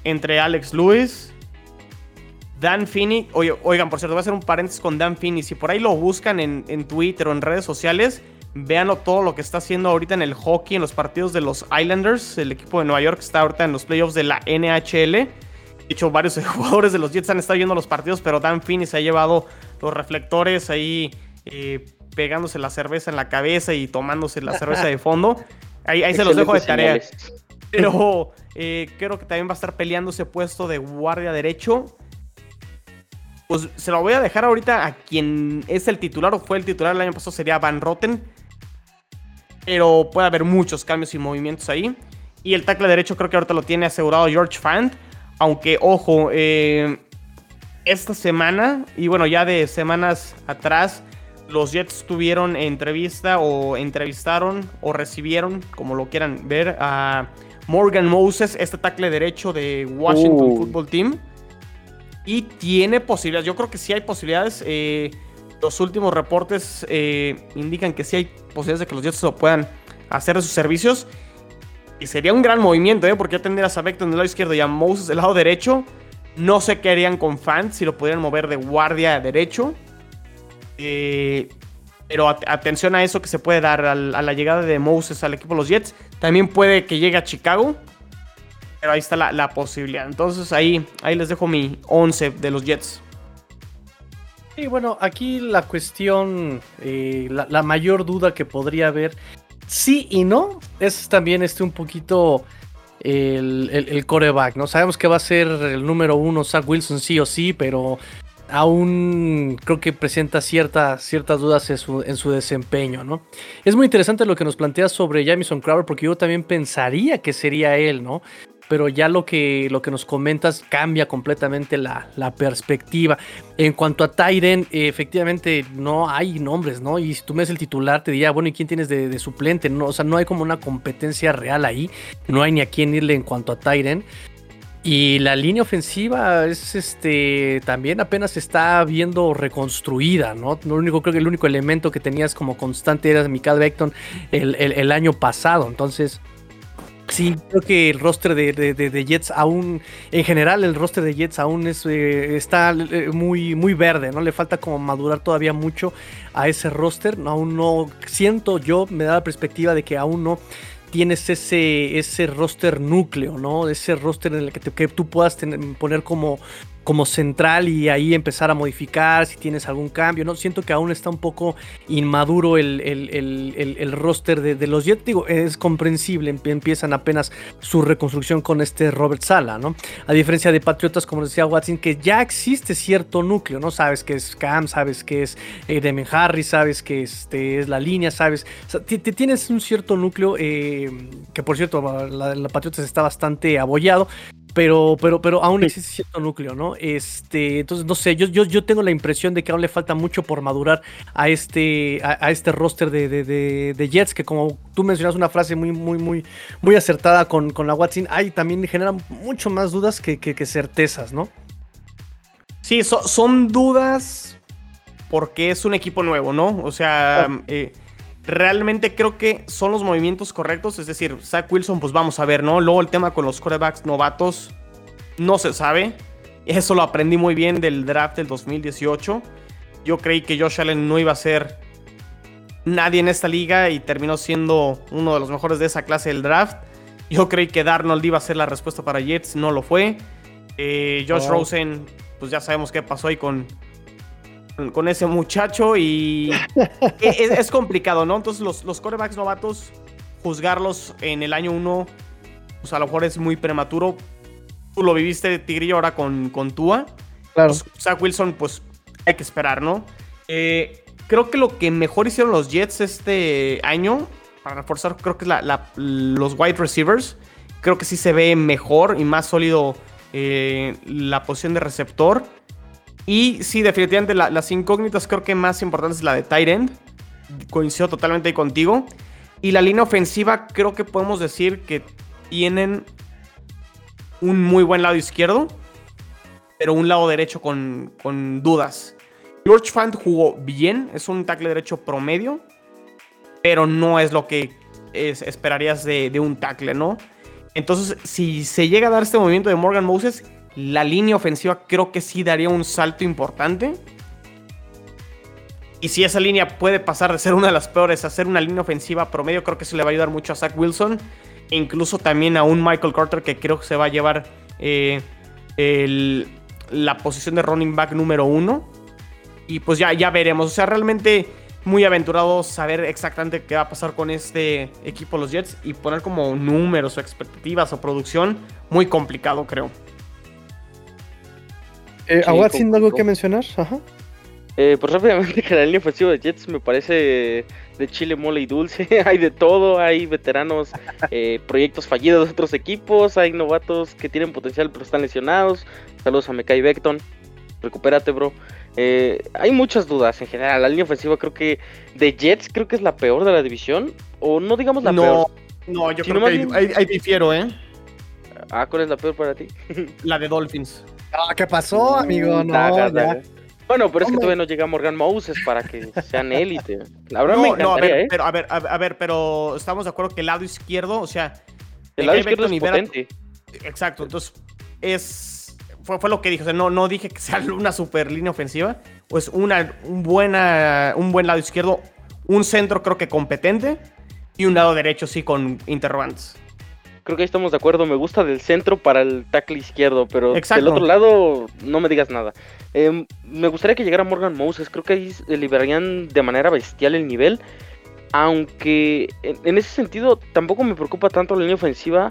entre Alex Lewis, Dan Finney, oigan, por cierto, voy a hacer un paréntesis con Dan Finney. Si por ahí lo buscan en, Twitter o en redes sociales, véanlo todo lo que está haciendo ahorita en el hockey, en los partidos de los Islanders. El equipo de Nueva York está ahorita en los playoffs de la NHL. De hecho, varios (laughs) jugadores de los Jets han estado viendo los partidos, pero Dan Finney se ha llevado los reflectores ahí eh, pegándose la cerveza en la cabeza y tomándose la cerveza de fondo. Ahí, ahí se los dejo de tarea. Pero eh, creo que también va a estar peleando ese puesto de guardia derecho pues se lo voy a dejar ahorita a quien es el titular o fue el titular el año pasado, sería Van Rotten. Pero puede haber muchos cambios y movimientos ahí. Y el tackle derecho creo que ahorita lo tiene asegurado George Fant. Aunque, ojo, eh, esta semana, y bueno, ya de semanas atrás, los Jets tuvieron entrevista o entrevistaron o recibieron, como lo quieran ver, a Morgan Moses, este tackle derecho de Washington uh. Football Team. Y tiene posibilidades. Yo creo que sí hay posibilidades. Eh, los últimos reportes eh, indican que sí hay posibilidades de que los Jets lo puedan hacer de sus servicios. Y sería un gran movimiento, ¿eh? Porque ya tendrías a Beckton del lado izquierdo y a Moses del lado derecho. No sé qué harían con Fant si lo pudieran mover de guardia a derecho. Eh, pero atención a eso que se puede dar a la llegada de Moses al equipo de los Jets. También puede que llegue a Chicago. Pero ahí está la, posibilidad. Entonces ahí, ahí les dejo mi 11 de los Jets. Y bueno, aquí la cuestión, eh, la, mayor duda que podría haber, sí y no, es también este un poquito el, el, coreback, ¿no? Sabemos que va a ser el número uno Zach Wilson sí o sí, pero aún creo que presenta ciertas, ciertas dudas en su, en su, desempeño, ¿no? Es muy interesante lo que nos planteas sobre Jamison Crowder, porque yo también pensaría que sería él, ¿no? Pero ya lo que, lo que nos comentas cambia completamente la, perspectiva. En cuanto a Tyren, efectivamente no hay nombres, ¿no? Y si tú me ves el titular, te diría, bueno, ¿y quién tienes de, suplente? No, o sea, no hay como una competencia real ahí, no hay ni a quién irle en cuanto a Tyren. Y la línea ofensiva es este también apenas está viendo reconstruida, ¿no? Lo único, creo que el único elemento que tenías como constante era Mikael Beckton el, el año pasado. Entonces, Sí, creo que el roster de, Jets aún, en general, el roster de Jets aún es, eh, está eh, muy, muy verde, ¿no? Le falta como madurar todavía mucho a ese roster. Aún no, siento yo, me da la perspectiva de que aún no tienes ese, ese roster núcleo, ¿no? Ese roster en el que, que tú puedas poner como como central y ahí empezar a modificar si tienes algún cambio. No siento que aún está un poco inmaduro el, el, roster de, los Jets. Digo, es comprensible, empiezan apenas su reconstrucción con este Robert Sala, ¿no? A diferencia de Patriotas, como decía Watson, que ya existe cierto núcleo, ¿no? Sabes que es Cam, sabes que es eh, Harris, sabes que este, es la línea, sabes. tienes un cierto núcleo eh, que, por cierto, la, la Patriotas está bastante abollado pero, pero, pero aún existe cierto núcleo, ¿no? Este, entonces, no sé, yo, yo, yo tengo la impresión de que aún le falta mucho por madurar a este, a, este roster de, de, Jets, que como tú mencionas una frase muy, muy, muy, muy acertada con, con la Watson, hay también generan mucho más dudas que, que, certezas, ¿no? Sí, son dudas porque es un equipo nuevo, ¿no? O sea, eh, realmente creo que son los movimientos correctos. Es decir, Zach Wilson, pues vamos a ver, ¿no? Luego el tema con los corebacks novatos no se sabe. Eso lo aprendí muy bien del draft del 2018. Yo creí que Josh Allen no iba a ser nadie en esta liga y terminó siendo uno de los mejores de esa clase del draft. Yo creí que Darnold iba a ser la respuesta para Jets, no lo fue. Eh, Josh oh. Rosen, pues ya sabemos qué pasó ahí con, con ese muchacho y (laughs) e, es, complicado, ¿no? Entonces los, los corebacks novatos, juzgarlos en el año 1, pues a lo mejor es muy prematuro. Tú lo viviste, Tigrillo, ahora con, con Tua. Claro. Pues, Zach Wilson, pues hay que esperar, ¿no? Eh, creo que lo que mejor hicieron los Jets este año, para reforzar, creo que es la, los wide receivers. Creo que sí se ve mejor y más sólido eh, la posición de receptor. Y sí, definitivamente las incógnitas creo que más importante es la de Tyrend. Coincido totalmente contigo. Y la línea ofensiva creo que podemos decir que tienen un muy buen lado izquierdo, pero un lado derecho con, dudas. George Fant jugó bien, es un tackle derecho promedio, pero no es lo que esperarías de, de un tackle, ¿no? Entonces, si se llega a dar este movimiento de Morgan Moses, la línea ofensiva creo que sí daría un salto importante. Y si esa línea puede pasar de ser una de las peores a ser una línea ofensiva promedio, creo que eso le va a ayudar mucho a Zach Wilson. E incluso también a un Michael Carter que creo que se va a llevar eh, la posición de running back número uno. Y pues ya, ya veremos. O sea, realmente muy aventurado saber exactamente qué va a pasar con este equipo, los Jets, y poner como números o expectativas o producción. Muy complicado, creo. Eh, algo que mencionar? Ajá. Eh, pues rápidamente (laughs) que la línea ofensiva de Jets me parece de chile, mole y dulce. (laughs) hay de todo, hay veteranos, eh, proyectos fallidos de otros equipos, hay novatos que tienen potencial pero están lesionados. Saludos a Mekai Beckton. Recupérate, bro. Eh, hay muchas dudas en general. La línea ofensiva creo que de Jets creo que es la peor de la división. O no digamos la peor. No, yo creo que ahí difiero, ¿eh? Ah, ¿cuál es la peor para ti? (laughs) la de Dolphins. Ah, ¿Qué pasó, amigo? No, Bueno, pero es que todavía no llega Morgan Moses para que sean élite. La verdad me no, a ver, ¿eh? pero, a ver, a, ver, pero estamos de acuerdo que el lado izquierdo, o sea, el lado izquierdo es potente. Exacto, entonces es fue, fue lo que dije. O sea, no, no dije que sea (laughs) una super línea ofensiva. Pues una, un, buena, un buen lado izquierdo, un centro creo que competente y un lado derecho sí con interrogantes. Creo que ahí estamos de acuerdo. Me gusta del centro para el tackle izquierdo, pero Exacto. del otro lado no me digas nada. Em, me gustaría que llegara Morgan Moses. Creo que ahí liberarían de manera bestial el nivel. Aunque en, ese sentido tampoco me preocupa tanto la línea ofensiva.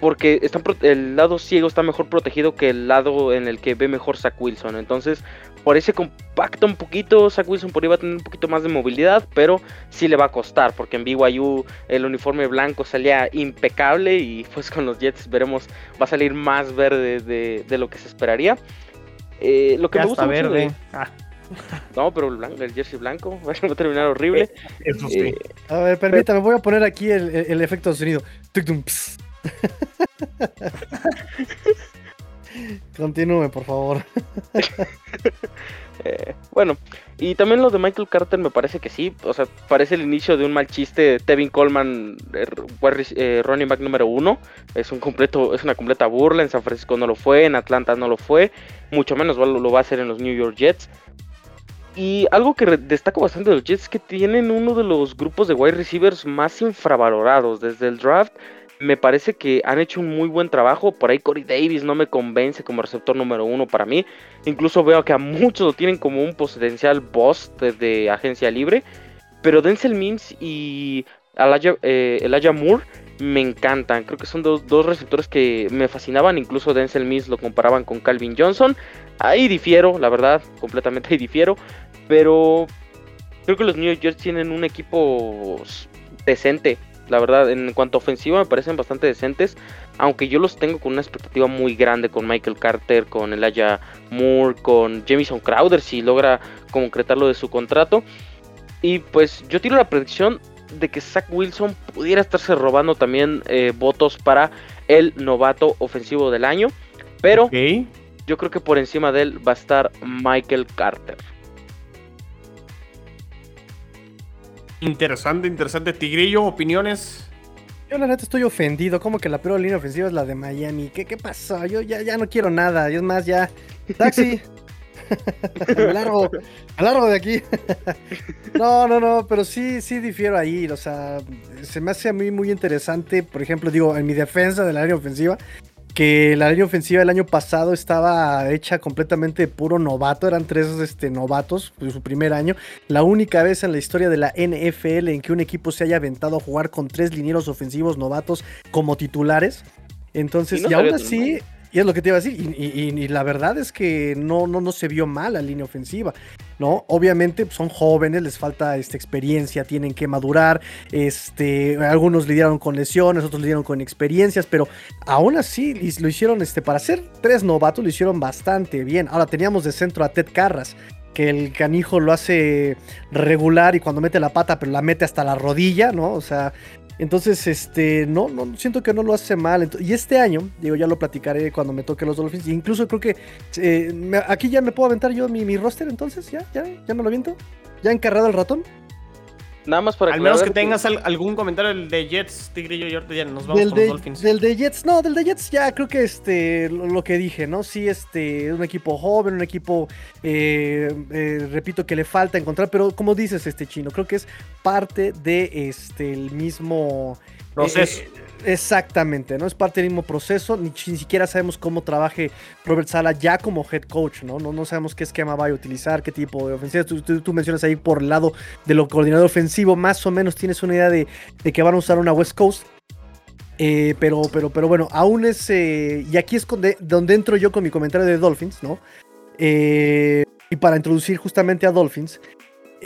Porque están el lado ciego está mejor protegido que el lado en el que ve mejor Zach Wilson. Entonces, por ese compacta un poquito. Zach Wilson por ahí va a tener un poquito más de movilidad. Pero sí le va a costar. Porque en BYU el uniforme blanco salía impecable. Y pues con los Jets veremos. Va a salir más verde de, de lo que se esperaría. Eh, lo que Ya me gusta está mucho verde. de- Ah, (laughs) No, pero el, blanco, el jersey blanco (laughs) va a terminar horrible. eso sí. Eh, A ver, permítame, voy a poner aquí el, el- el efecto de sonido. (laughs) Continúe, por favor. (laughs) Eh, bueno, y también lo de Michael Carter me parece que sí. O sea, parece el inicio de un mal chiste. Tevin Coleman, rec- eh, running back número uno. Es un completo, es una completa burla. En San Francisco no lo fue, en Atlanta no lo fue. Mucho menos lo, lo va a hacer en los New York Jets. Y algo que destaco bastante de los Jets es que tienen uno de los grupos de wide receivers más infravalorados desde el draft. Me parece que han hecho un muy buen trabajo. Por ahí Corey Davis no me convence como receptor número uno para mí. Incluso veo que a muchos lo tienen como un potencial boss desde agencia libre. Pero Denzel Mims y Elijah, eh, Elijah Moore me encantan. Creo que son dos, dos receptores que me fascinaban. Incluso Denzel Mims lo comparaban con Calvin Johnson. Ahí difiero, la verdad, completamente ahí difiero. Pero creo que los New York tienen un equipo decente. La verdad, en cuanto a ofensiva me parecen bastante decentes. Aunque yo los tengo con una expectativa muy grande con Michael Carter, con Elijah Moore, con Jamison Crowder, si logra concretar lo de su contrato. Y pues yo tiro la predicción de que Zach Wilson pudiera estarse robando también eh, votos para el novato ofensivo del año. Pero yo creo que por encima de él va a estar Michael Carter. Interesante, interesante. Tigrillo, opiniones. Yo la neta estoy ofendido. Como que la peor línea ofensiva es la de Miami. ¿Qué, qué pasó? Yo ya, ya no quiero nada. Y es más, ya. Taxi. (laughs) me largo. Me largo de aquí. (laughs) no, no, no. Pero sí, sí difiero ahí. O sea, se me hace a mí muy interesante. Por ejemplo, digo, en mi defensa de la línea ofensiva. Que la línea ofensiva el año pasado estaba hecha completamente de puro novato. Eran tres este, novatos en su primer año. La única vez en la historia de la NFL en que un equipo se haya aventado a jugar con tres linieros ofensivos novatos como titulares. Entonces, Y y, aún así, y es lo que te iba a decir, y, la verdad es que no, no, no se vio mal la línea ofensiva, ¿no? Obviamente son jóvenes, les falta esta experiencia, tienen que madurar, este, algunos lidiaron con lesiones, otros lidiaron con experiencias, pero aún así lo hicieron, este, para ser tres novatos, lo hicieron bastante bien. Ahora teníamos de centro a Ted Carras, que el canijo lo hace regular y cuando mete la pata, pero la mete hasta la rodilla, ¿no? O sea, entonces, este, no, no, siento que no lo hace mal. Y este año, digo, ya lo platicaré cuando me toque los Dolphins. Incluso creo que eh, me- aquí ya me puedo aventar yo mi, mi roster, entonces, ya, ya, ya me lo aviento. Ya encarrado el ratón. Nada más para Al menos que tengas al- algún comentario del de Jets, Tigrillo, y ya nos vamos Del con los Dolphins. del de Jets, no, del de Jets ya creo que este, lo, lo que dije, ¿no? Sí, este, un equipo joven, un equipo, eh, eh, repito, que le falta encontrar, pero como dices, este chino, creo que es parte de este, el mismo Proceso. eh, eh, exactamente, ¿no? Es parte del mismo proceso, ni, ni siquiera sabemos cómo trabaje Robert Sala ya como head coach, ¿no? No, no sabemos qué esquema va a utilizar, qué tipo de ofensiva. Tú, tú- mencionas ahí por el lado de lo coordinador ofensivo, más o menos tienes una idea de, de que van a usar una West Coast. Eh, pero, pero, pero bueno, aún es. eh, y aquí es donde, donde entro yo con mi comentario de Dolphins, ¿no? Eh, y para introducir justamente a Dolphins,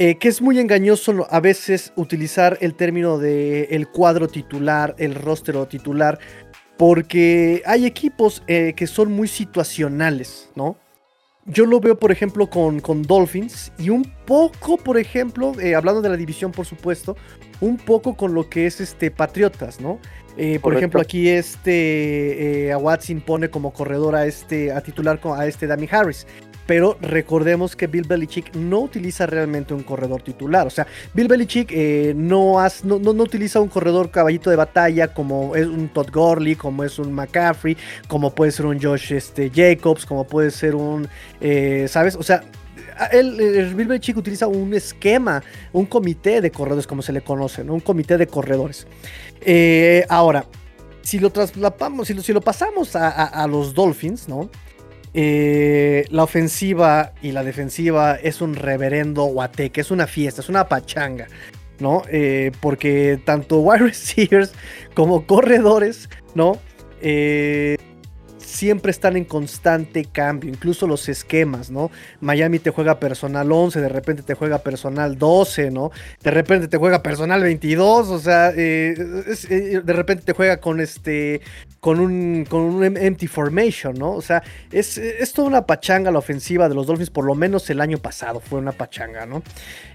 eh, que es muy engañoso a veces utilizar el término de el cuadro titular, el roster o titular, porque hay equipos eh, que son muy situacionales, ¿no? Yo lo veo, por ejemplo, con, con Dolphins y un poco, por ejemplo, eh, hablando de la división, por supuesto, un poco con lo que es este Patriotas, ¿no? Por ejemplo, aquí este a Watson pone como corredor a este a titular a este Dami Harris. Pero recordemos que Bill Belichick no utiliza realmente un corredor titular. O sea, Bill Belichick eh, no, no, no, utiliza un corredor caballito de batalla como es un Todd Gurley, como es un McCaffrey, como puede ser un Josh este, Jacobs, como puede ser un, eh, ¿sabes? O sea, el, el Bill Belichick utiliza un esquema, un comité de corredores, como se le conoce, ¿no? Un comité de corredores. Eh, ahora, si lo traslapamos, si lo, pasamos a, los Dolphins, ¿no? Eh, la ofensiva y la defensiva es un reverendo guateque, es una fiesta, es una pachanga, ¿no? Eh, porque tanto (laughs) wide receivers como corredores, ¿no? Eh, siempre están en constante cambio, incluso los esquemas, ¿no? Miami te juega personal 11, de repente te juega personal 12, ¿no? De repente te juega personal 22, o sea, eh, eh, de repente te juega con este, con un, con un em, empty formation, ¿no? O sea, es, toda una pachanga la ofensiva de los Dolphins, por lo menos el año pasado fue una pachanga, ¿no?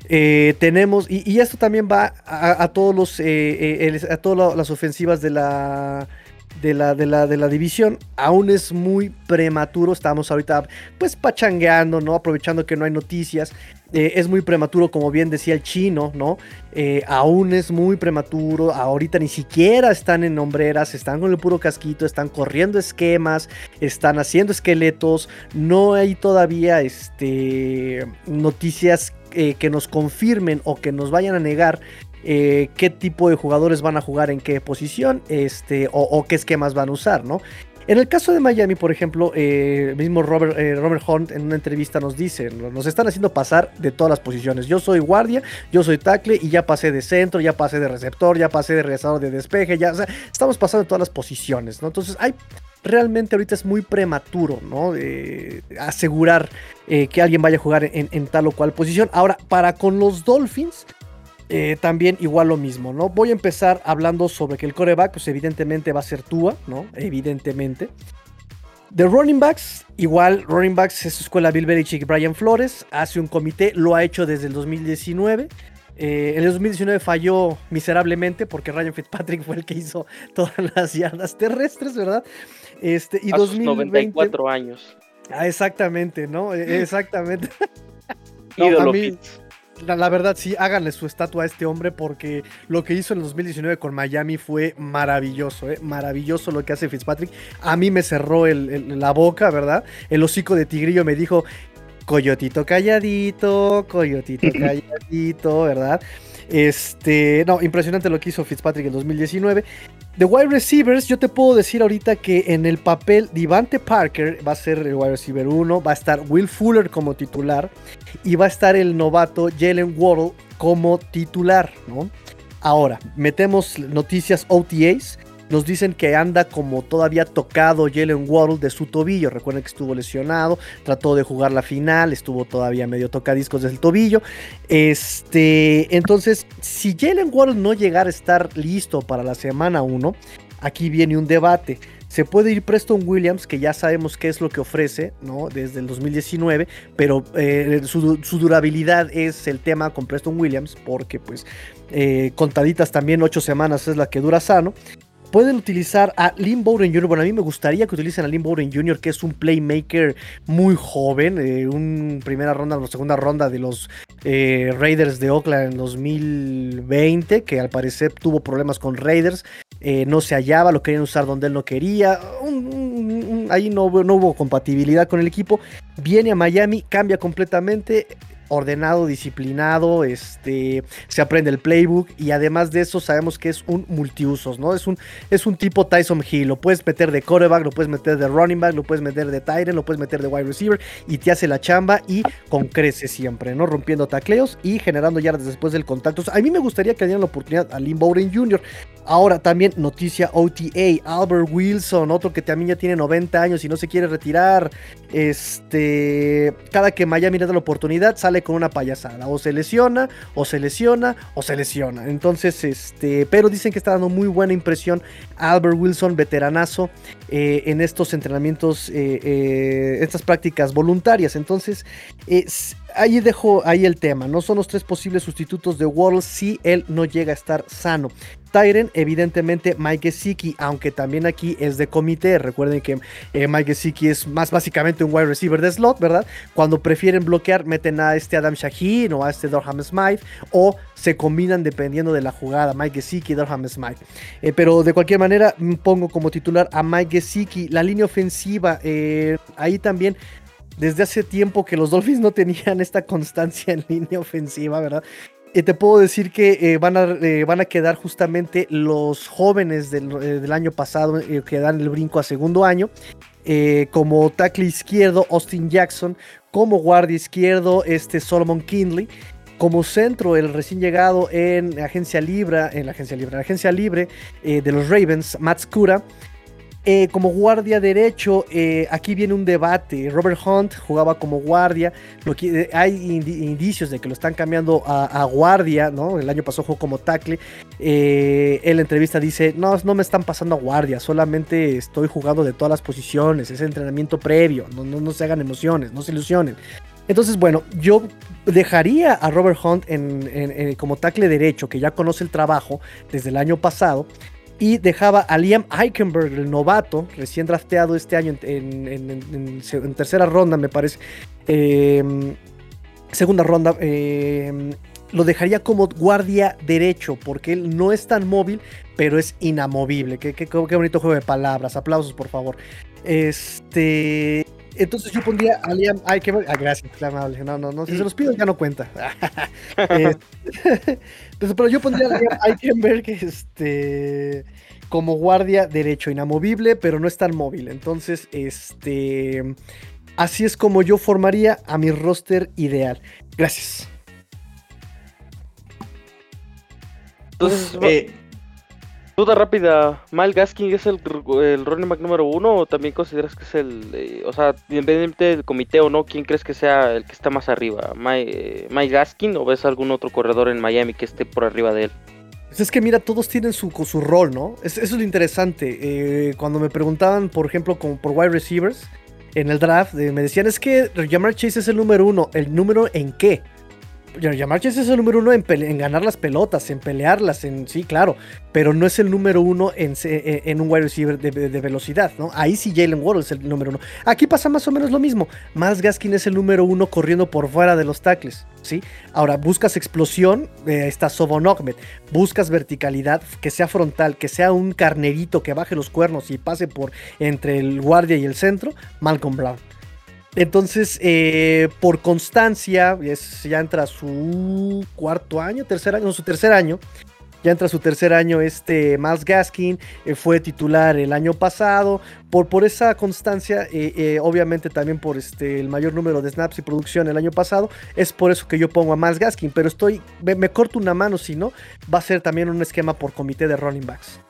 Eh, tenemos, y, esto también va a, todos los, a todas las ofensivas de la de la, de la, de la división. Aún es muy prematuro. Estamos ahorita pues pachangueando, ¿no? Aprovechando que no hay noticias. Eh, es muy prematuro, como bien decía el chino, ¿no? Eh, aún es muy prematuro. Ahorita ni siquiera están en hombreras, están con el puro casquito, están corriendo esquemas, están haciendo esqueletos. No hay todavía este, noticias eh, que nos confirmen o que nos vayan a negar eh, qué tipo de jugadores van a jugar en qué posición este, o, qué esquemas van a usar, ¿no? En el caso de Miami, por ejemplo, eh, mismo Robert, eh, Robert Hunt en una entrevista nos dice, nos están haciendo pasar de todas las posiciones. Yo soy guardia, yo soy tackle y ya pasé de centro, ya pasé de receptor, ya pasé de regresador de despeje, ya, estamos pasando de todas las posiciones, ¿no? Entonces hay realmente ahorita es muy prematuro, ¿no? asegurar que alguien vaya a jugar en, tal o cual posición. Ahora, para con los Dolphins, eh, también igual lo mismo, ¿no? Voy a empezar hablando sobre que el coreback, pues evidentemente va a ser Tua, ¿no? Evidentemente. De running backs, igual running backs es su escuela Bill Belichick y Brian Flores, hace un comité, lo ha hecho desde el 2019. Eh, en el 2019 falló miserablemente porque Ryan Fitzpatrick fue el que hizo (laughs) todas las yardas terrestres, ¿verdad? Este, y a 94 años. Ah, exactamente, ¿no? E, exactamente. (laughs) Ídolo la, verdad, sí, háganle su estatua a este hombre porque lo que hizo en el 2019 con Miami fue maravilloso, ¿eh? maravilloso lo que hace Fitzpatrick. A mí me cerró la boca, ¿verdad? El hocico de Tigrillo me dijo, coyotito calladito, coyotito (laughs) calladito, ¿verdad? Este, no, impresionante lo que hizo Fitzpatrick en 2019. De wide receivers, yo te puedo decir ahorita que en el papel Divante Parker va a ser el wide receiver 1, va a estar Will Fuller como titular y va a estar el novato Jalen Waddle como titular, ¿no? Ahora, metemos noticias OTAs. Nos dicen que anda como todavía tocado Jalen Waddle de su tobillo. Recuerden que estuvo lesionado, trató de jugar la final, estuvo todavía medio tocadiscos del tobillo. Este, entonces, si Jalen Waddle no llegara a estar listo para la semana 1, aquí viene un debate. Se puede ir Preston Williams, que ya sabemos qué es lo que ofrece, ¿no? Desde el 2019, pero eh, su, durabilidad es el tema con Preston Williams, porque pues eh, contaditas también ocho semanas es la que dura sano. Pueden utilizar a Lynn Bowden Jr. Bueno, a mí me gustaría que utilicen a Lynn Bowden Jr., que es un playmaker muy joven, eh, un primera ronda o segunda ronda de los eh, Raiders de Oakland en 2020, que al parecer tuvo problemas con Raiders, eh, no se hallaba, lo querían usar donde él no quería, ahí no, no hubo compatibilidad con el equipo, viene a Miami, cambia completamente, ordenado, disciplinado, este, se aprende el playbook y además de eso sabemos que es un multiusos, ¿no? Es un, es un tipo Tyson Hill, lo puedes meter de quarterback, lo puedes meter de running back, lo puedes meter de tight lo puedes meter de wide receiver y te hace la chamba y con crece siempre, ¿no? Rompiendo tacleos y generando yardas después del contacto. a mí me gustaría que dieran la oportunidad a Lynn Bowden Jr. Ahora también noticia OTA, Albert Wilson, otro que también ya tiene 90 años y no se quiere retirar. Este, cada que Miami le da la oportunidad sale con una payasada, o se lesiona, o se lesiona, o se lesiona. Entonces, este, pero dicen que está dando muy buena impresión Albert Wilson, veteranazo, eh, en estos entrenamientos, eh, eh, estas prácticas voluntarias. Entonces, ahí dejo ahí el tema. No son los tres posibles sustitutos de Waddle si él no llega a estar sano. Tyren, evidentemente Mike Gesicki, aunque también aquí es de comité. Recuerden que eh, Mike Gesicki es más básicamente un wide receiver de slot, ¿verdad? Cuando prefieren bloquear, meten a este Adam Shaheen o a este Dorham Smythe o se combinan dependiendo de la jugada, Mike Gesicki Dorham Smythe. Eh, pero de cualquier manera, mm, pongo como titular a Mike Gesicki. La línea ofensiva, eh, ahí también desde hace tiempo que los Dolphins no tenían esta constancia en línea ofensiva, ¿verdad? Te puedo decir que eh, van, a, eh, van a quedar justamente los jóvenes del, eh, año pasado que dan el brinco a segundo año. como tackle izquierdo, Austin Jackson. Como guardia izquierdo, este Solomon Kinley. Como centro, el recién llegado en agencia libre, en la agencia libre, la agencia libre de los Ravens, Matt Scura. Eh, como guardia derecho, eh, aquí viene un debate. Robert Hunt jugaba como guardia. Lo que, eh, hay indicios de que lo están cambiando a, guardia, ¿no? El año pasado jugó como tackle. en la entrevista dice: No, no me están pasando a guardia, solamente estoy jugando de todas las posiciones. Es entrenamiento previo. No, se hagan emociones, no se ilusionen. Entonces, bueno, yo dejaría a Robert Hunt como tackle derecho, que ya conoce el trabajo desde el año pasado y dejaba a Liam Eichenberg, el novato, recién drafteado este año en, tercera ronda, me parece. Em, segunda ronda. Em, lo dejaría como guardia derecho, porque él no es tan móvil, pero es inamovible. Qué, qué, bonito juego de palabras. Aplausos, por favor. Este. Entonces yo pondría a Liam Eichenberg. Ah, gracias, amable. No, no, no. Si se los pido, ya no cuenta. (laughs) Este, pero yo pondría a Eichenberg este, como guardia derecho, inamovible, pero no es tan móvil. Entonces, este, así es como yo formaría a mi roster ideal. Gracias. Entonces, eh, Duda rápida, ¿Mal Gaskin es el, el running back número uno o también consideras que es el, eh, o sea, independientemente del comité o no, ¿quién crees que sea el que está más arriba? ¿Mike, eh, Gaskin o ves algún otro corredor en Miami que esté por arriba de él? Pues es que mira, todos tienen su, su rol, ¿no? eso es lo interesante. Eh, cuando me preguntaban, por ejemplo, como por wide receivers en el draft, me decían, es que Jamar Chase es el número uno. ¿El número en qué? Jamar Chase es el número uno en, ganar las pelotas, en pelearlas, en sí, claro, pero no es el número uno en, en un wide receiver de, velocidad, ¿no? Ahí sí Jalen Waddle es el número uno. Aquí pasa más o menos lo mismo. Más Gaskin es el número uno corriendo por fuera de los tackles, ¿sí? Ahora, buscas explosión, eh, está Sobon Buscas verticalidad, que sea frontal, que sea un carnerito que baje los cuernos y pase por entre el guardia y el centro, Malcolm Brown. Entonces, eh, por constancia, ya entra su cuarto año, tercer año, no, su tercer año. Ya entra su tercer año este Miles Gaskin, eh, fue titular el año pasado. Por, por esa constancia, eh, obviamente también por este, el mayor número de snaps y producción el año pasado, es por eso que yo pongo a Miles Gaskin. Pero estoy, me, corto una mano, si no, va a ser también un esquema por comité de running backs.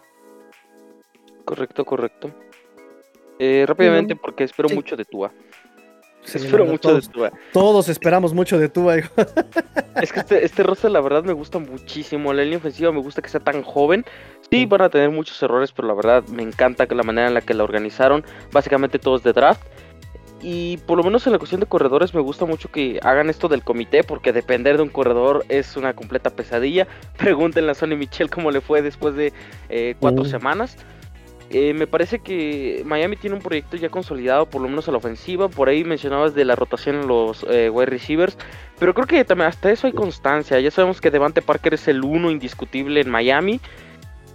Correcto, correcto. rápidamente, porque espero mucho de Tua. Espero mucho de Tua. Todos esperamos mucho de Tua. (laughs) es que este, este roster, la verdad, me gusta muchísimo. La línea ofensiva me gusta que sea tan joven. Sí, van a tener muchos errores, pero la verdad me encanta la manera en la que la organizaron. Básicamente todos de draft. Y por lo menos en la cuestión de corredores me gusta mucho que hagan esto del comité, porque depender de un corredor es una completa pesadilla. (laughs) Pregúntenle a Sonny Michel cómo le fue después de eh, cuatro semanas. Eh, me parece que Miami tiene un proyecto ya consolidado, por lo menos a la ofensiva. Por ahí mencionabas de la rotación en los eh, wide receivers. Pero creo que también hasta eso hay constancia. Ya sabemos que Devante Parker es el uno indiscutible en Miami.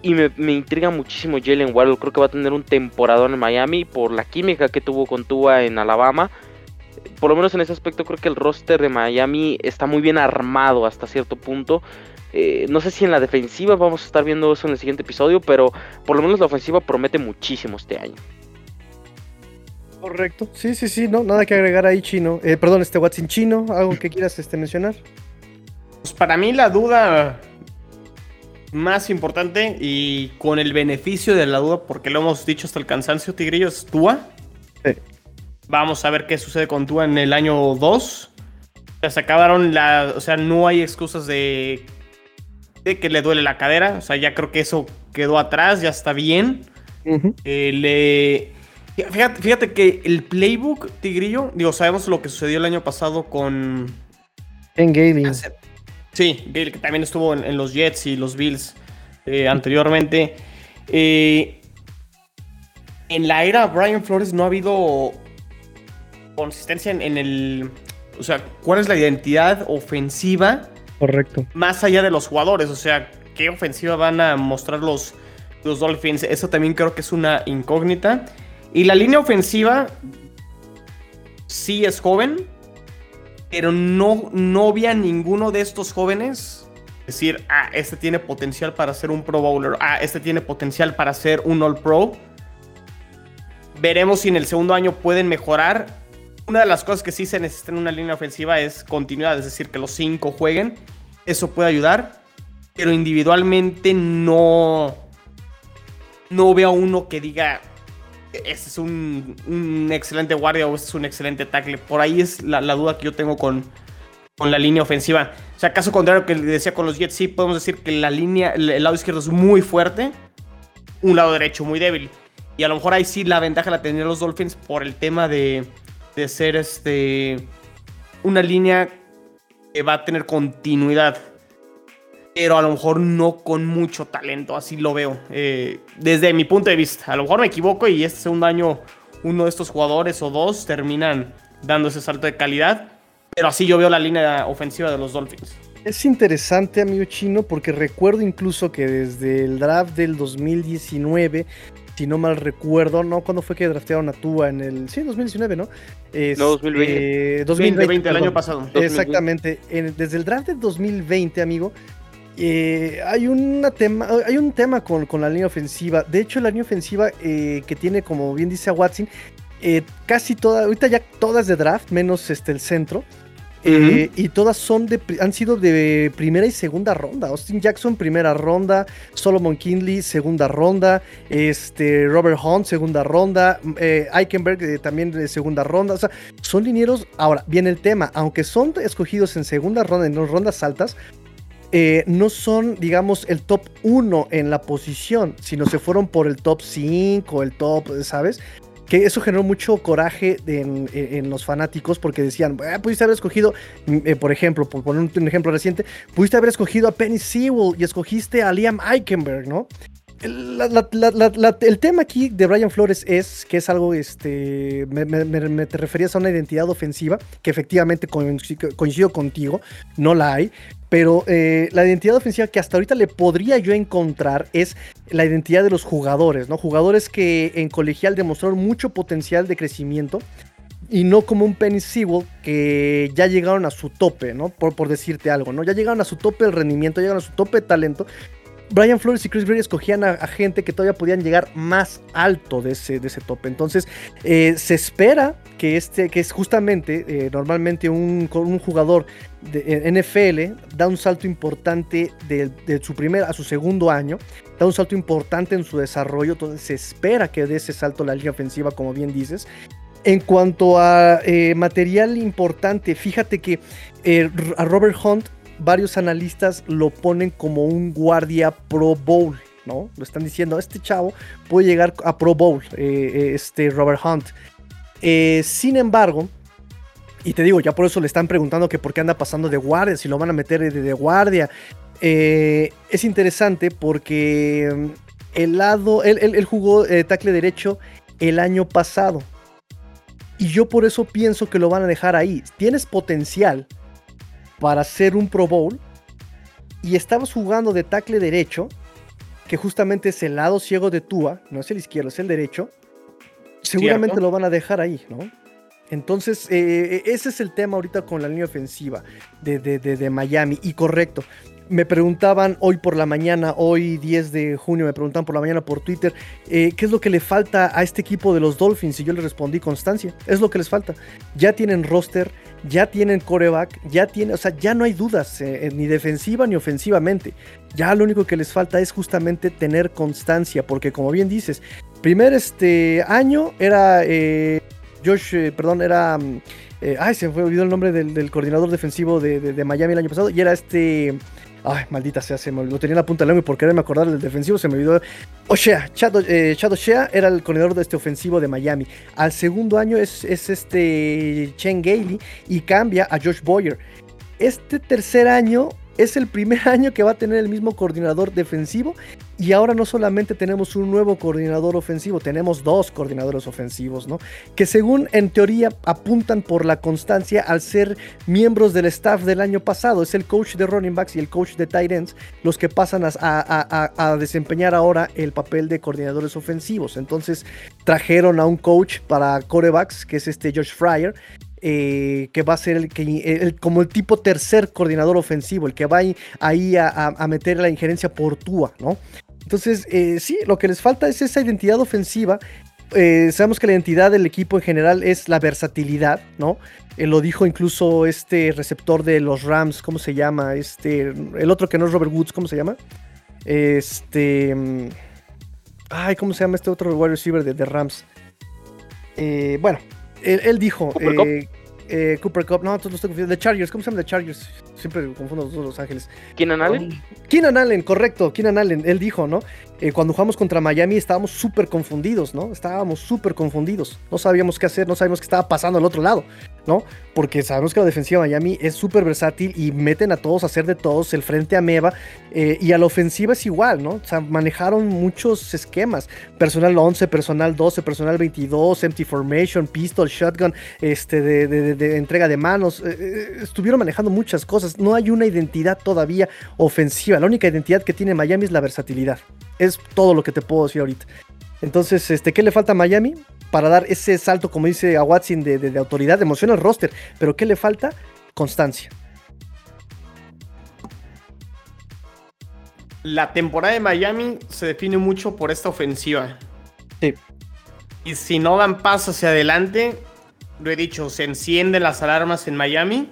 Y me, intriga muchísimo Jalen Waddle. Creo que va a tener un temporadón en Miami por la química que tuvo con Tua en Alabama. Por lo menos en ese aspecto creo que el roster de Miami está muy bien armado hasta cierto punto. Eh, no sé si en la defensiva vamos a estar viendo eso en el siguiente episodio, pero por lo menos la ofensiva promete muchísimo este año. Correcto, sí, sí, sí, no, nada que agregar ahí, Chino. Eh, perdón, este Watson Chino, algo que quieras este, mencionar. Pues para mí la duda más importante y con el beneficio de la duda, porque lo hemos dicho hasta el cansancio, Tigrillo, es Tua. Sí. Vamos a ver qué sucede con Tua en el año 2. Ya se acabaron la. O sea, no hay excusas de que le duele la cadera. O sea, ya creo que eso quedó atrás, ya está bien. Eh, le... Fíjate, que el playbook, Tigrillo, digo, sabemos lo que sucedió el año pasado con. En Gailey. Sí, que también estuvo en, los Jets y los Bills. eh, anteriormente. Eh, en la era Brian Flores no ha habido consistencia en, el. O sea, ¿cuál es la identidad ofensiva? Correcto. Más allá de los jugadores. O sea, ¿qué ofensiva van a mostrar los, los Dolphins? Eso también creo que es una incógnita. Y la línea ofensiva sí es joven, pero no, no vi a ninguno de estos jóvenes decir, ah, este tiene potencial para ser un Pro Bowler, ah, este tiene potencial para ser un All Pro. Veremos si en el segundo año pueden mejorar. Una de las cosas que sí se necesita en una línea ofensiva es continuidad, es decir, que los cinco jueguen. Eso puede ayudar, pero individualmente no, no veo uno que diga, este es un, excelente guardia o este es un excelente tackle. Por ahí es la, duda que yo tengo con, con la línea ofensiva. O sea, caso contrario que decía con los Jets, sí podemos decir que la línea, el lado izquierdo es muy fuerte, un lado derecho muy débil. Y a lo mejor ahí sí la ventaja la tendrían los Dolphins por el tema de, de ser este una línea que va a tener continuidad pero a lo mejor no con mucho talento, así lo veo, eh, desde mi punto de vista. A lo mejor me equivoco y este segundo año uno de estos jugadores o dos terminan dando ese salto de calidad, pero así yo veo la línea ofensiva de los Dolphins. Es interesante, amigo chino, porque recuerdo incluso que desde el draft del 2019 si no mal recuerdo, ¿no? ¿Cuándo fue que draftearon a Tua? En el. Sí, 2019, ¿no? no, 2020. 2020, el año pasado. Exactamente. desde el draft de 2020, amigo, eh, hay, una tema, hay un tema con, la línea ofensiva. De hecho, la línea ofensiva eh, que tiene, como bien dice a Watson, eh, casi todas, ahorita ya todas de draft, menos este, el centro. Y todas son de, han sido de primera y segunda ronda. Austin Jackson, primera ronda. Solomon Kinley, segunda ronda. Este, Robert Hunt, segunda ronda. Eichenberg, también de segunda ronda. O sea, son linieros. Ahora, viene el tema. Aunque son escogidos en segunda ronda, en rondas altas, eh, no son, digamos, el top 1 en la posición, sino se fueron por el top 5, el top, ¿sabes? Que eso generó mucho coraje en, los fanáticos porque decían, ah, pudiste haber escogido, mm, eh, por ejemplo, por poner un, ejemplo reciente, pudiste haber escogido a Penny Sewell y escogiste a Liam Eichenberg, ¿no? El tema aquí de Brian Flores es que es algo, este, me, te referías a una identidad ofensiva, que efectivamente coincido contigo, no la hay, pero eh, la identidad ofensiva que hasta ahorita le podría yo encontrar es la identidad de los jugadores, ¿no? Jugadores que en colegial demostraron mucho potencial de crecimiento y no como un Penny Sewell que ya llegaron a su tope, ¿no? Por, por decirte algo, ¿no? Ya llegaron a su tope de rendimiento, llegaron a su tope de talento. Brian Flores y Chris Berry escogían a, gente que todavía podían llegar más alto de ese, de ese tope. Entonces, eh, se espera que este, que es justamente eh, normalmente un, jugador de NFL da un salto importante de, su primer a su segundo año, da un salto importante en su desarrollo, entonces se espera que dé ese salto la línea ofensiva, como bien dices. En cuanto a eh, material importante, fíjate que a Robert Hunt varios analistas lo ponen como un guardia Pro Bowl, ¿no? Lo están diciendo, este chavo puede llegar a Pro Bowl, eh, este Robert Hunt. sin embargo, y te digo, ya por eso le están preguntando que por qué anda pasando de guardia, si lo van a meter de, guardia. Eh, es interesante porque mm, el lado, él, jugó eh, tackle derecho el año pasado. Y yo por eso pienso que lo van a dejar ahí. Tienes potencial para ser un Pro Bowl. Y estabas jugando de tackle derecho, que justamente es el lado ciego de Tua, no es el izquierdo, es el derecho. Seguramente lo van a dejar ahí, ¿no? Entonces, eh, eh, ese es el tema ahorita con la línea ofensiva de, de, Miami. Y correcto, me preguntaban hoy por la mañana, hoy 10 de junio, me preguntaban por la mañana por Twitter, eh, ¿qué es lo que le falta a este equipo de los Dolphins? Y yo les respondí, constancia, es lo que les falta. Ya tienen roster, ya tienen coreback, ya tienen, o sea, ya no hay dudas, ni defensiva ni ofensivamente. Ya lo único que les falta es justamente tener constancia, porque como bien dices, primer este año era... Josh, eh, perdón, era. Mm, eh, ay, se me fue olvidó el nombre del, coordinador defensivo de, Miami el año pasado. Y era este. Ay, maldita sea, se me olvidó. Tenía la punta de lengua y por quererme acordar del defensivo se me olvidó. Oshea, Chad, eh, Chad era el coordinador de este ofensivo de Miami. Al segundo año es, es este Chen Gailey y cambia a Josh Boyer. Este tercer año es el primer (laughs) año que va a tener el mismo coordinador defensivo y ahora no solamente tenemos un nuevo coordinador ofensivo, tenemos dos coordinadores ofensivos, ¿no? Que según en teoría apuntan por la constancia al ser miembros del staff del año pasado. Es el coach de running backs y el coach de tight ends los que pasan a, desempeñar ahora el papel de coordinadores ofensivos. Entonces trajeron a un coach para corebacks, que es este Josh Fryer, eh, que va a ser el, como el tipo tercer coordinador ofensivo, el que va ahí, a, a, meter la injerencia por Tua, ¿no? Entonces, eh, sí, lo que les falta es esa identidad ofensiva. Eh, sabemos que la identidad del equipo en general es la versatilidad, ¿no? Lo dijo incluso este receptor de los Rams, ¿cómo se llama? Este, el otro que no es Robert Woods, ¿cómo se llama? Este. Mm, ay, ¿cómo se llama este otro wide receiver de, Rams? bueno, él, dijo. Cooper Cup. Cooper Cup, no, todos los estoy confundiendo. The Chargers, ¿cómo se llama The Chargers? Siempre confundo los dos Los Ángeles. ¿Keenan Allen? Keenan Allen, correcto, Keenan Allen. Él dijo, ¿no? Eh, cuando jugamos contra Miami estábamos súper confundidos, ¿no? Estábamos súper confundidos. No sabíamos qué hacer, no sabíamos qué estaba pasando al otro lado, ¿no? Porque sabemos que la defensiva de Miami es súper versátil y meten a todos a hacer de todos el frente a Meva. Eh, y a la ofensiva es igual, ¿no? O sea, manejaron muchos esquemas. Personal 11, personal 12, personal 22, empty formation, pistol, shotgun, este, de, entrega de manos. Eh, estuvieron manejando muchas cosas. No hay una identidad todavía ofensiva. La única identidad que tiene Miami es la versatilidad. Es todo lo que te puedo decir ahorita. Entonces, este, ¿qué le falta a Miami? Para dar ese salto, como dice a Watson, de, de, autoridad, emociona el roster. Pero ¿qué le falta? Constancia. La temporada de Miami se define mucho por esta ofensiva. Sí. Y si no dan paso hacia adelante, lo he dicho, se encienden las alarmas en Miami.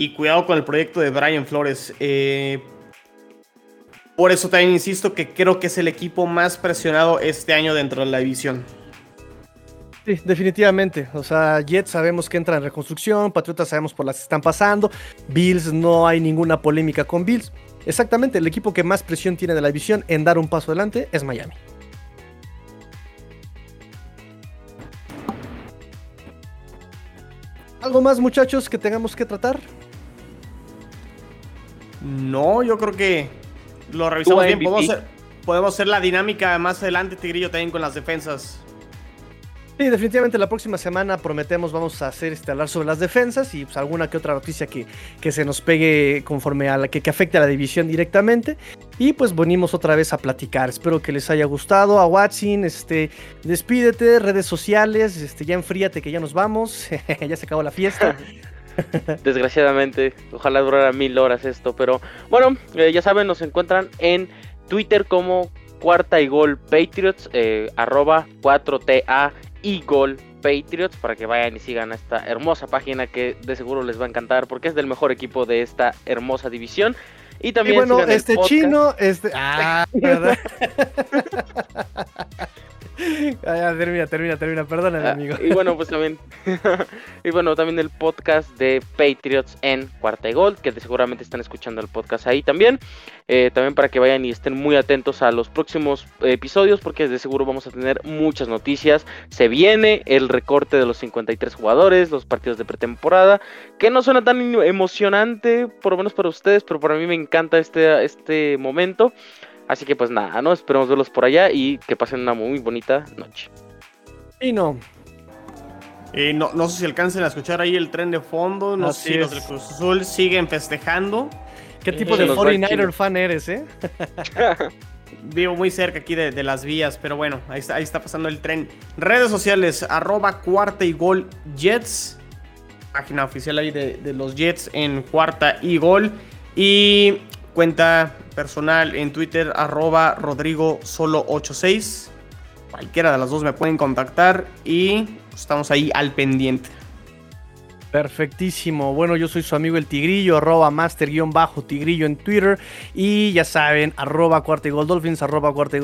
Y cuidado con el proyecto de Brian Flores. Eh, por eso también insisto que creo que es el equipo más presionado este año dentro de la división. Sí, definitivamente. O sea, Jets sabemos que entra en reconstrucción, Patriotas sabemos por las que están pasando, Bills no hay ninguna polémica con Bills. Exactamente, el equipo que más presión tiene de la división en dar un paso adelante es Miami. ¿Algo más muchachos que tengamos que tratar? No, yo creo que lo revisamos bien. Podemos hacer, la dinámica más adelante, Tigrillo, también con las defensas. Sí, definitivamente la próxima semana prometemos vamos a hacer este hablar sobre las defensas y pues, alguna que otra noticia que, que se nos pegue conforme a la que, que, afecte a la división directamente. Y pues venimos otra vez a platicar. Espero que les haya gustado. A Watson, este, despídete, redes sociales, este, ya enfríate que ya nos vamos. (laughs) ya se acabó la fiesta. (laughs) (laughs) Desgraciadamente, ojalá durara mil horas esto, pero bueno, eh, ya saben, nos encuentran en Twitter como cuarta y gol Patriots, eh, arroba 4TA y gol Patriots para que vayan y sigan esta hermosa página que de seguro les va a encantar porque es del mejor equipo de esta hermosa división. Y también bueno, este chino, este. Ah, ¿verdad? (laughs) (laughs) Ah, termina, termina, termina, perdóname, ah, amigo. Y bueno, pues también. (laughs) (laughs) y bueno, también el podcast de Patriots en Cuarta y Gol, que seguramente están escuchando el podcast ahí también. Eh, también para que vayan y estén muy atentos a los próximos episodios, porque de seguro vamos a tener muchas noticias. Se viene el recorte de los 53 jugadores, los partidos de pretemporada, que no suena tan emocionante, por lo menos para ustedes, pero para mí me encanta este, este momento. Así que pues nada, ¿no? Esperemos verlos por allá y que pasen una muy bonita noche. Y no. Eh, no, no sé si alcancen a escuchar ahí el tren de fondo. No sé si los del Cruz Azul siguen festejando. ¿Qué tipo de 49er fan eres, eh? (laughs) Vivo muy cerca aquí de, las vías, pero bueno, ahí está, ahí está pasando el tren. Redes sociales, arroba cuarta y gol Jets. Página oficial ahí de, de los Jets en cuarta y gol. Y cuenta personal en Twitter, arroba Rodrigo solo 86. Cualquiera de las dos me pueden contactar y estamos ahí al pendiente. Perfectísimo. Bueno, yo soy su amigo el Tigrillo, arroba master-tigrillo en Twitter. Y ya saben, arroba cuarta y arroba cuarta y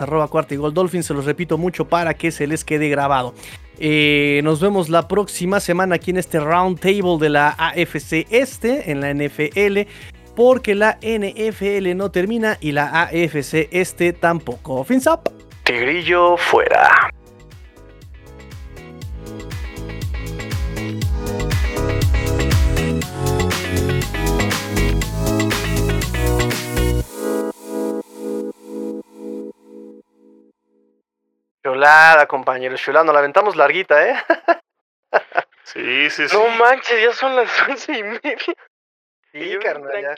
arroba cuarta y. Se los repito mucho para que se les quede grabado. Eh, nos vemos la próxima semana aquí en este round table de la AFC Este, en la NFL porque la NFL no termina y la AFC este tampoco. Fins up. Tigrillo fuera. Chulada, compañeros, chulada. Nos la aventamos larguita, ¿eh? Sí, (laughs) sí, sí. No manches, ya son las once y media. Sí, carnal, ya.